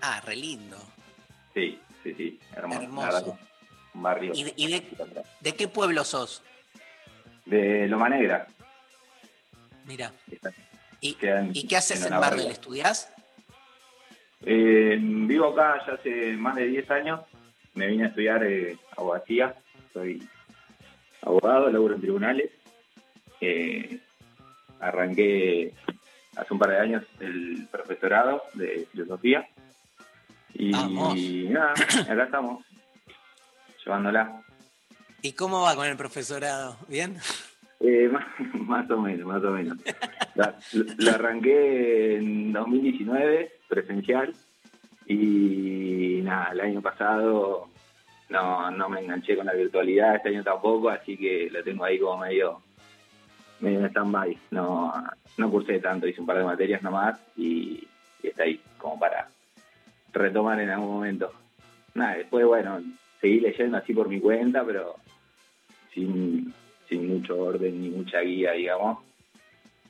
Ah, re lindo. Sí, sí, sí. Hermoso. Hermoso. Un barrio. ¿Y de, y de- de qué pueblo sos? De Loma Negra. Mira. ¿Y, en- ¿Y qué haces en la Mar barrio. del? ¿Estudiás? Eh, vivo acá ya hace más de 10 años. Me vine a estudiar eh, abogacía. Soy abogado, laburo en tribunales. Eh, arranqué hace un par de años el profesorado de filosofía. Y Vamos. nada, acá estamos, llevándola. ¿Y cómo va con el profesorado? ¿Bien? Eh, más, más o menos, más o menos. Lo arranqué en 2019, presencial, y nada, el año pasado no, no me enganché con la virtualidad, este año tampoco, así que lo tengo ahí como medio, medio en stand-by. No, no cursé tanto, hice un par de materias nomás y, y está ahí como para retomar en algún momento. Nada, después, bueno, seguí leyendo así por mi cuenta, pero sin, sin mucho orden ni mucha guía, digamos.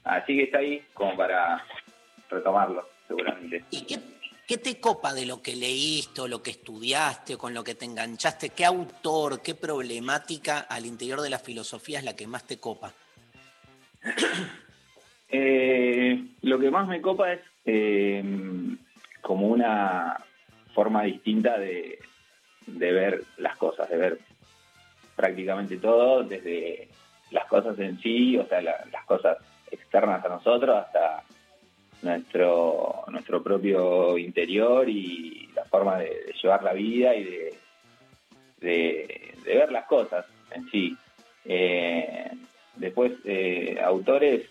Así que está ahí como para retomarlo, seguramente. ¿Y qué, qué te copa de lo que leíste o lo que estudiaste o con lo que te enganchaste? ¿Qué autor, qué problemática al interior de la filosofía es la que más te copa? Eh, lo que más me copa es eh, como una forma distinta de, de ver las cosas, de ver prácticamente todo, desde las cosas en sí, o sea, la- las cosas externas a nosotros, hasta nuestro, nuestro propio interior y la forma de, llevar la vida y de, de, de ver las cosas en sí. Eh, después, eh, autores,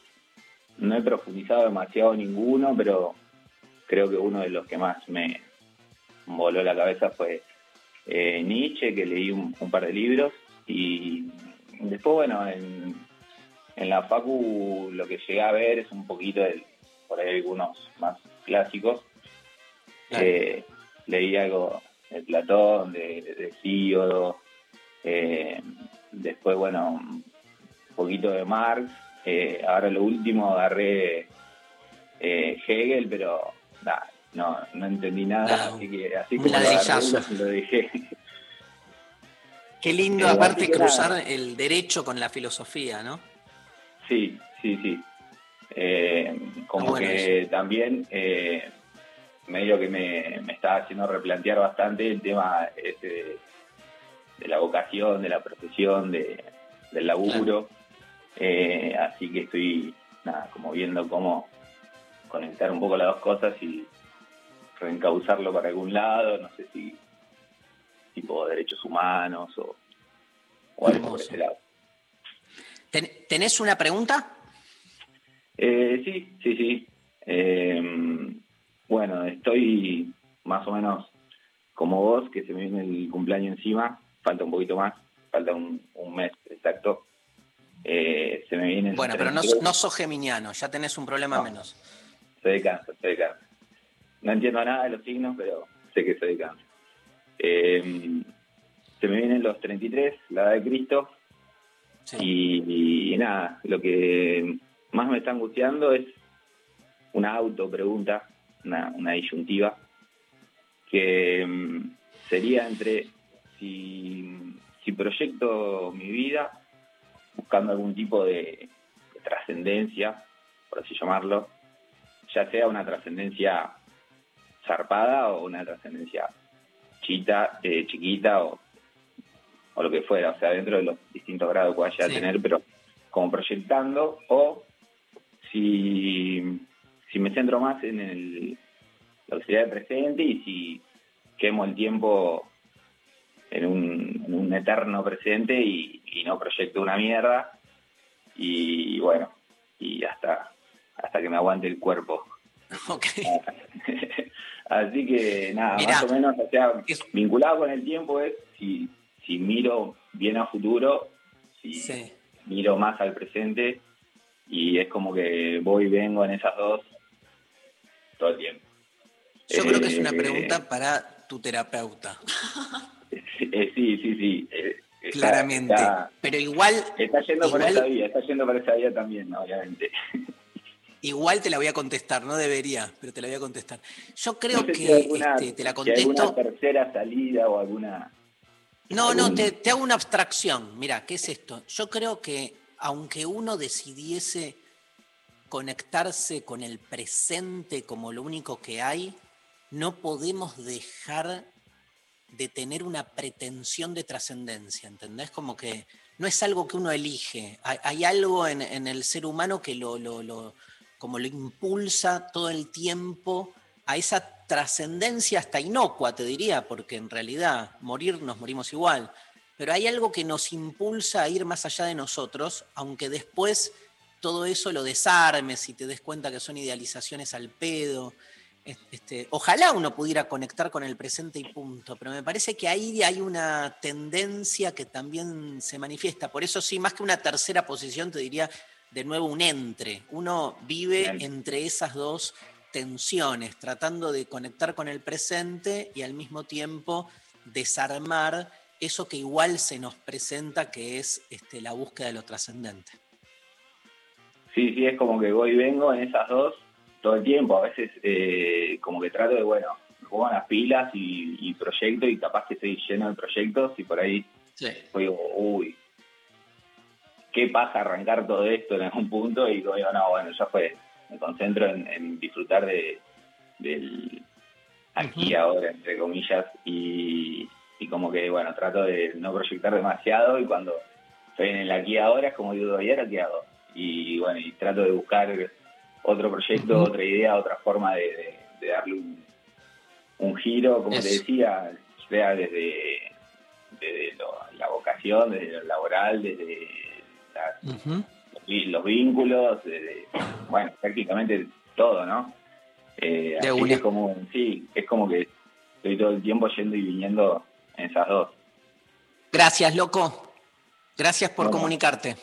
no he profundizado demasiado ninguno, pero creo que uno de los que más me voló la cabeza fue eh, Nietzsche, que leí un, un par de libros, y después, bueno, en, en la Facu lo que llegué a ver es un poquito del, por ahí algunos más clásicos. Eh, leí algo de Platón, de, de Hesíodo, eh, después, bueno, un poquito de Marx. Eh, ahora lo último agarré Hegel, pero nah, no, no entendí nada, así que así como lo, lo dejé. Qué lindo, Eh, aparte, cruzar nada. el derecho con la filosofía, ¿no? Sí, sí, sí. Eh, como bueno que también eh, medio que me, me está haciendo replantear bastante el tema de, de la vocación, de la profesión, de, del laburo. Eh, así que estoy nada, como viendo cómo conectar un poco las dos cosas y reencauzarlo para algún lado, no sé si tipo derechos humanos o, o algo por ese lado. ¿Ten- ¿Tenés una pregunta? Eh, sí, sí, sí. Eh, bueno, estoy más o menos como vos, que se me viene el cumpleaños encima. Falta un poquito más, falta un, un mes exacto. Eh, se me viene. el Bueno, pero no, 32. no sos geminiano, ya tenés un problema menos. Soy de cáncer, soy de cáncer. No entiendo nada de los signos, pero sé que soy de cáncer. Eh, se me vienen los 33, la edad de Cristo. Y, y nada, lo que más me está angustiando es una auto pregunta, una, una disyuntiva, que mm, sería entre si, si proyecto mi vida buscando algún tipo de, de trascendencia, por así llamarlo, ya sea una trascendencia zarpada o una trascendencia chita, eh, chiquita o, o lo que fuera, o sea, dentro de los distintos grados que vaya a tener, pero como proyectando, o si, si me centro más en el, la auxiliar del presente y si quemo el tiempo en un, en un eterno presente y, y no proyecto una mierda y bueno, y hasta, hasta que me aguante el cuerpo. Así que nada, Mirá, más o menos, o sea, vinculado con el tiempo es si, si miro bien a futuro, si miro más al presente y es como que voy y vengo en esas dos todo el tiempo. Yo creo que es una Eh, pregunta para tu terapeuta, eh, sí, sí, sí. eh, está- claramente. está- Pero igual, Está yendo por igual- esa vía, está yendo por esa vía también, obviamente. Igual te la voy a contestar, no debería, pero te la voy a contestar. Yo creo No sé si que alguna- este, te la si alguna contesto. tercera salida o alguna... No, no, te, te hago una abstracción. Mira, ¿qué es esto? Yo creo que aunque uno decidiese conectarse con el presente como lo único que hay, no podemos dejar de tener una pretensión de trascendencia, ¿entendés? Como que no es algo que uno elige, hay, hay algo en, en el ser humano que lo, lo- lo- como lo impulsa todo el tiempo a esa trascendencia hasta inocua, te diría, porque en realidad morir nos morimos igual, pero hay algo que nos impulsa a ir más allá de nosotros, aunque después todo eso lo desarmes y te des cuenta que son idealizaciones al pedo. Es- Este, ojalá uno pudiera conectar con el presente y punto, pero me parece que ahí hay una tendencia que también se manifiesta. Por eso sí, más que una tercera posición, te diría de nuevo un entre. Uno vive entre esas dos tensiones, tratando de conectar con el presente y al mismo tiempo desarmar eso que igual se nos presenta, que es este, la búsqueda de lo trascendente. Sí, sí, es como que voy y vengo en esas dos todo el tiempo. A veces eh, como que trato de, bueno, me pongo las pilas y, y proyecto y capaz que estoy lleno de proyectos y por ahí digo, uy, qué pasa arrancar todo esto en algún punto y digo, no, bueno, ya fue. Me concentro en, en disfrutar de, del aquí y ahora, entre comillas, y, y como que, bueno, trato de no proyectar demasiado y cuando estoy en el aquí ahora es como digo, ¿y ahora qué hago? Y bueno, y trato de buscar otro proyecto, otra idea, otra forma de, de- de darle un, un giro, como te decía, sea desde, desde lo- la vocación, desde lo laboral, desde las- los vínculos, desde, bueno, prácticamente todo, ¿no? Eh, De así es como, sí, es como que estoy todo el tiempo yendo y viniendo en esas dos. Gracias, loco. Gracias por Bueno. comunicarte.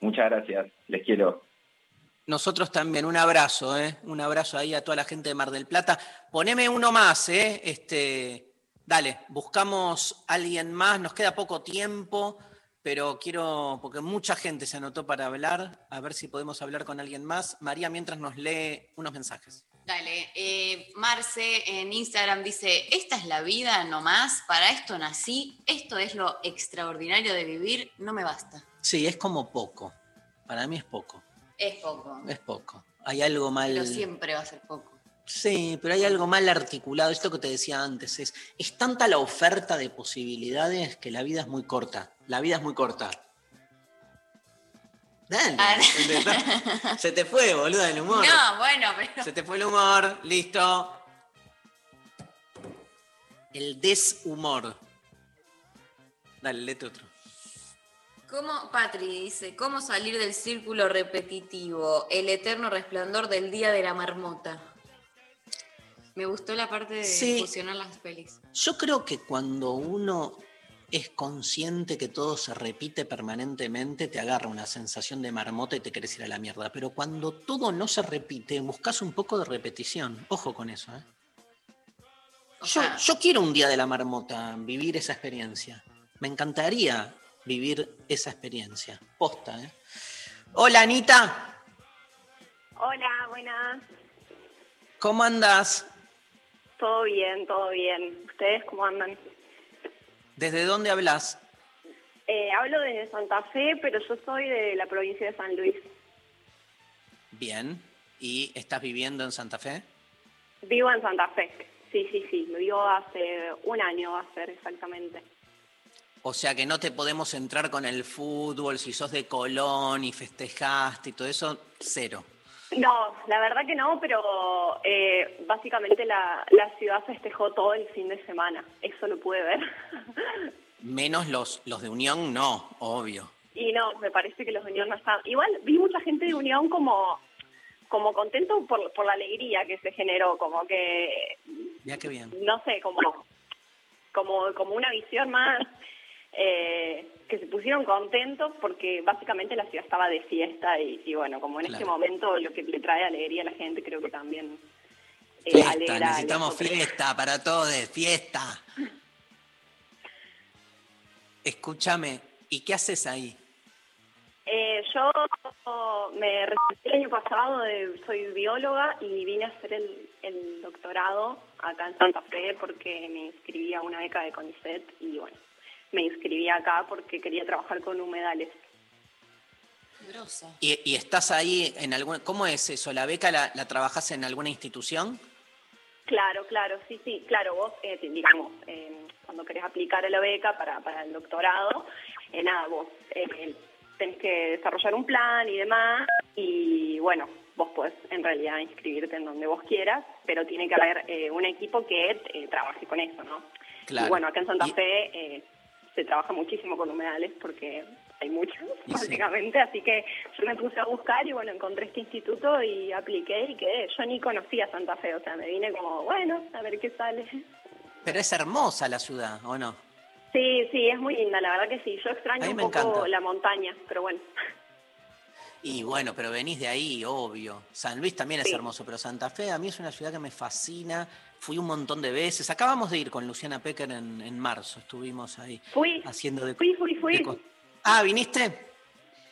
Muchas gracias, les quiero. Nosotros también, un abrazo, ¿eh? Un abrazo ahí a toda la gente de Mar del Plata. Poneme uno más, ¿eh? Este, dale, buscamos a alguien más, nos queda poco tiempo, pero quiero, porque mucha gente se anotó para hablar, a ver si podemos hablar con alguien más. María, mientras nos lee unos mensajes. Dale, eh, Marce en Instagram dice, esta es la vida nomás, para esto nací, esto es lo extraordinario de vivir, no me basta. Sí, es como poco. Para mí es poco. Es poco, Es poco. Hay algo mal. pero siempre va a ser poco. Sí, pero hay algo mal articulado. Esto que te decía antes es, es tanta la oferta de posibilidades que la vida es muy corta. La vida es muy corta. Dale. Se te fue, boluda, el humor. No, bueno, pero... Se te fue el humor. Listo. El deshumor. Dale, lete otro. ¿Cómo, Patri dice, cómo salir del círculo repetitivo, el eterno resplandor del día de la marmota? Me gustó la parte de Sí. fusionar las pelis. Yo creo que cuando uno es consciente que todo se repite permanentemente, te agarra una sensación de marmota y te querés ir a la mierda. Pero cuando todo no se repite, buscas un poco de repetición. Ojo con eso, ¿eh? Yo, yo quiero un día de la marmota, vivir esa experiencia. Me encantaría vivir esa experiencia. Posta, ¿eh? Hola, Anita. Hola, buenas. ¿Cómo andas? Todo bien, todo bien. ¿Ustedes cómo andan? ¿Desde dónde hablas? Eh, hablo desde Santa Fe, pero yo soy de la provincia de San Luis. Bien. ¿Y estás viviendo en Santa Fe? Vivo en Santa Fe. Sí, sí, sí. Vivo hace un año, va a ser exactamente. O sea que no te podemos entrar con el fútbol, si sos de Colón y festejaste y todo eso, cero. No, la verdad que no, pero eh, básicamente la, la ciudad festejó todo el fin de semana. Eso lo pude ver. Menos los, los de Unión, no, obvio. Y no, me parece que los de Unión no estaban. Igual vi mucha gente de Unión como, como contento por, por la alegría que se generó, como que, Ya que bien. no sé, como, como, como una visión más, eh, que se pusieron contentos porque básicamente la ciudad estaba de fiesta y, y bueno, como en este Claro. momento lo que le trae alegría a la gente creo que también eh, Fiesta, alegra necesitamos fiesta para todos, fiesta. Escúchame, ¿y qué haces ahí? Eh, yo me recibí el año pasado, de- soy bióloga y vine a hacer el, el doctorado acá en Santa Fe porque me inscribí a una beca de CONICET y bueno, me inscribí acá porque quería trabajar con humedales. ¿Y, y estás ahí en algún... ¿Cómo es eso? ¿La beca la, la trabajás en alguna institución? Claro, claro, sí, sí, claro, vos, eh, digamos, eh, cuando querés aplicar a la beca para, para el doctorado, eh, nada, vos eh, tenés que desarrollar un plan y demás, y bueno, vos podés en realidad inscribirte en donde vos quieras, pero tiene que haber eh, un equipo que eh, trabaje con eso, ¿no? Claro. Y bueno, acá en Santa Y- Fe eh, se trabaja muchísimo con humedales porque hay muchos, Y sí. básicamente, así que yo me puse a buscar y bueno, encontré este instituto y apliqué y quedé. Yo ni conocía Santa Fe, o sea, me vine como, bueno, a ver qué sale. Pero es hermosa la ciudad, ¿o no? Sí, sí, es muy linda, la verdad que sí. Yo extraño un poco encanta. la montaña, pero bueno. Y bueno, pero venís de ahí, obvio. San Luis también es Sí. hermoso, pero Santa Fe a mí es una ciudad que me fascina. Fui un montón de veces. Acabamos de ir con Luciana Pecker en, en marzo, estuvimos ahí Fui, haciendo de... fui, fui, fui. de Ah, ¿viniste?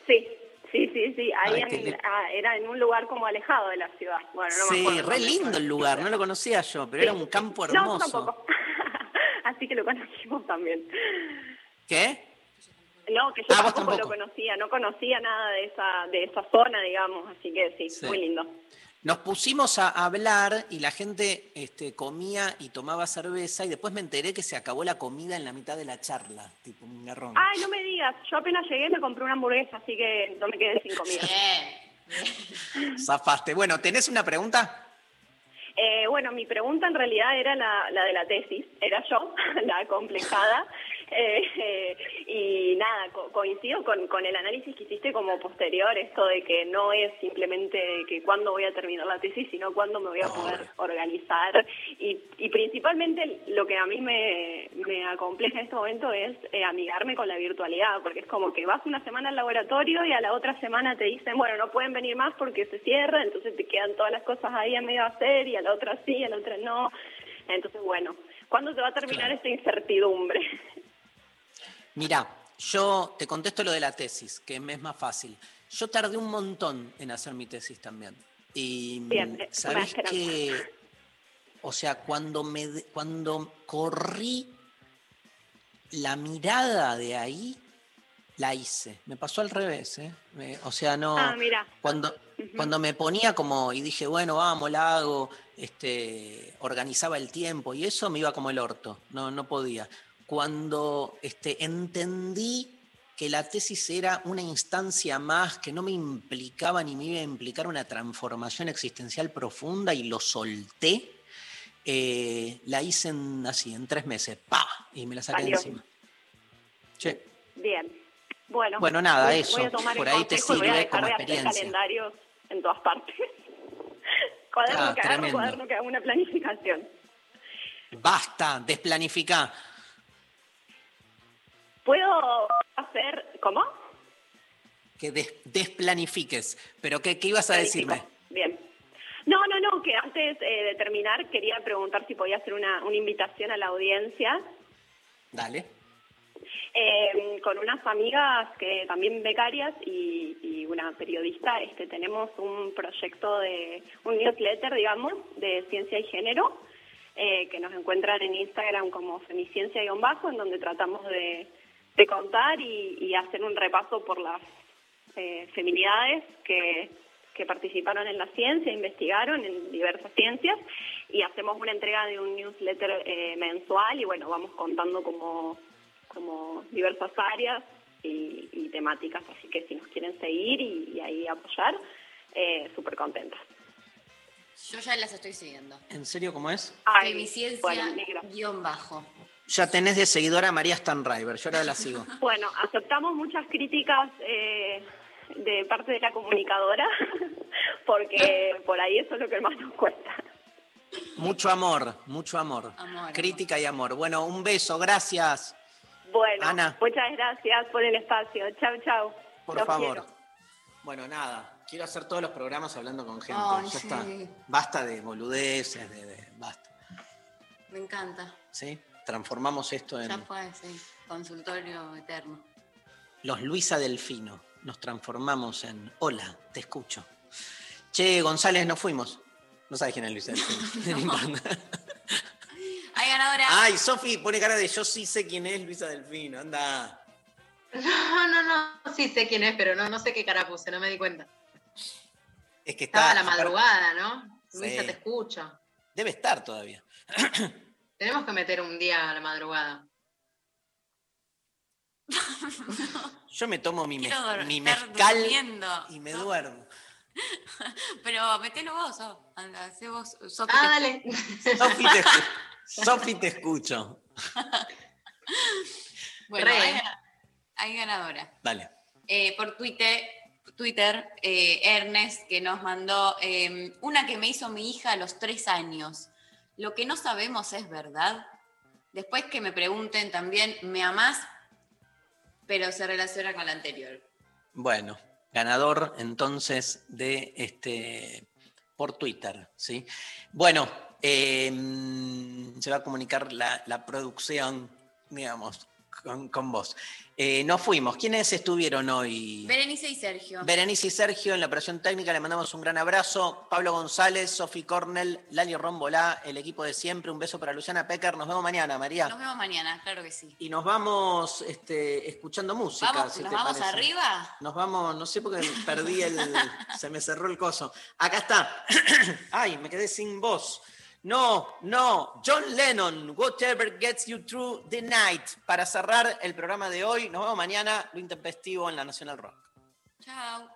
Sí, sí, sí, sí. Ahí Ay, qué en- ah, era en un lugar como alejado de la ciudad. Bueno, no me sí, re lindo el lugar, no lo conocía yo, pero era un campo No, hermoso. tampoco. Así que lo conocimos también. ¿Qué? No, que yo Ah, tampoco, lo conocía, no conocía nada de esa de esa zona, digamos, así que sí, Sí. muy lindo. Nos pusimos a hablar y la gente este, comía y tomaba cerveza y después me enteré que se acabó la comida en la mitad de la charla, tipo un garrón. Ay, no me digas, yo apenas llegué me compré una hamburguesa, así que no me quedé sin comida. Zafaste. Bueno, ¿tenés una pregunta? Eh, bueno, mi pregunta en realidad era la, la de la tesis, era yo, la complejada. Eh, y nada, co- coincido con, con el análisis que hiciste como posterior, esto de que no es simplemente que cuándo voy a terminar la tesis, sino cuándo me voy a poder organizar. Y, y principalmente lo que a mí me, me acompleja en este momento es eh, amigarme con la virtualidad, porque es como que vas una semana al laboratorio y a la otra semana te dicen, bueno, no pueden venir más porque se cierra, entonces te quedan todas las cosas ahí a medio hacer y a la otra sí, a la otra no. Entonces, bueno, ¿cuándo se va a terminar esta incertidumbre? Mira, yo te contesto lo de la tesis, que me es más fácil. Yo tardé un montón en hacer mi tesis también. Y Bien, eh, sabes que, o sea, cuando me cuando corrí la mirada de ahí, la hice. Me pasó al revés, ¿eh? Me- o sea, no. Ah, mira. Cuando, cuando me ponía como y dije, bueno, vamos, la hago, este, organizaba el tiempo y eso me iba como el orto, no, no podía. Cuando este, entendí que la tesis era una instancia más que no me implicaba ni me iba a implicar una transformación existencial profunda y lo solté, eh, la hice en, así, en tres meses, ¡pa! Y me la saqué encima. Bien. Bueno, Bueno, nada, voy- eso. Voy a tomar Por el ahí te voy a sirve como de hacer experiencia. calendarios en todas partes. cuaderno Ah, que agarro, cuaderno que hago una planificación. basta, desplanificá. ¿Puedo hacer, cómo? que des- desplanifiques. Pero ¿qué, qué ibas a decirme? Bien. No, no, no, que antes eh, de terminar quería preguntar si podía hacer una, una invitación a la audiencia Dale. Eh, con unas amigas que también becarias y, y una periodista, este, tenemos un proyecto de un newsletter, digamos, de ciencia y género, eh, que nos encuentran en Instagram como femiciencia-bajo, en donde tratamos de, de contar y, y hacer un repaso por las eh, feminidades que, que participaron en la ciencia, investigaron en diversas ciencias y hacemos una entrega de un newsletter eh, mensual y bueno, vamos contando como, como diversas áreas y, y temáticas, así que si nos quieren seguir y, y ahí apoyar, eh, súper contentas. Yo ya las estoy siguiendo. ¿En serio cómo es? Ay, Femiciencia bueno, guion bajo. Ya tenés de seguidora a María Stanriver, yo ahora la sigo. Bueno, aceptamos muchas críticas eh, de parte de la comunicadora, porque por ahí eso es lo que más nos cuesta. Mucho amor, mucho amor. Amor, Crítica y amor. Bueno, un beso, gracias. Bueno, Ana. muchas gracias por el espacio. Chau, chau. Por Los favor. quiero. Bueno, nada, quiero hacer todos los programas hablando con gente. Ya sí. está. Basta de boludeces, de, de- basta. Me encanta. ¿Sí? Transformamos esto en Ya fue, sí. Consultorio eterno. los Luisa Delfino. Nos transformamos en Hola, te escucho. Che, González, nos fuimos. No sabes quién es Luisa Delfino. No importa. Hay ganadora. Ay, Sofi pone cara de yo sí sé quién es Luisa Delfino. Anda. No, no, no, sí sé quién es, pero no, no sé qué cara puse, no me di cuenta. Es que Estaba está. a la madrugada, ¿no? Sí. Luisa, te escucho. Debe estar todavía. Tenemos que meter un día a la madrugada. Yo me tomo mi, mez- mi mezcal durmiendo. y me duermo. Pero metelo vos, hacé vos. Sofi, Ah, te- dale. Sofi te, escu- Sofi, te escucho. Bueno, hay, hay ganadora. Dale. Eh, por Twitter, Twitter eh, Ernest, que nos mandó eh, una que me hizo mi hija a los tres años. Lo que no sabemos es verdad. Después que me pregunten también, ¿me amás? Pero se relaciona con la anterior. Bueno, ganador entonces de este por Twitter, ¿sí? Bueno, eh, se va a comunicar la, la producción, digamos, con, con vos. Eh, nos fuimos. ¿Quiénes estuvieron hoy? Berenice y Sergio. Berenice y Sergio en la operación técnica, le mandamos un gran abrazo. Pablo González, Sofi Cornell, Lali Rombolá, el equipo de siempre. Un beso para Luciana Pecker. Nos vemos mañana, María. Nos vemos mañana, claro que sí. Y nos vamos este, escuchando música. Vamos, si ¿Nos te vamos parece. arriba? Nos vamos, no sé porque perdí el. se me cerró el coso. Acá está. Ay, me quedé sin voz. No, no. John Lennon, Whatever Gets You Through the Night. Para cerrar el programa de hoy, nos vemos mañana, lo intempestivo en la Nacional Rock. Chao.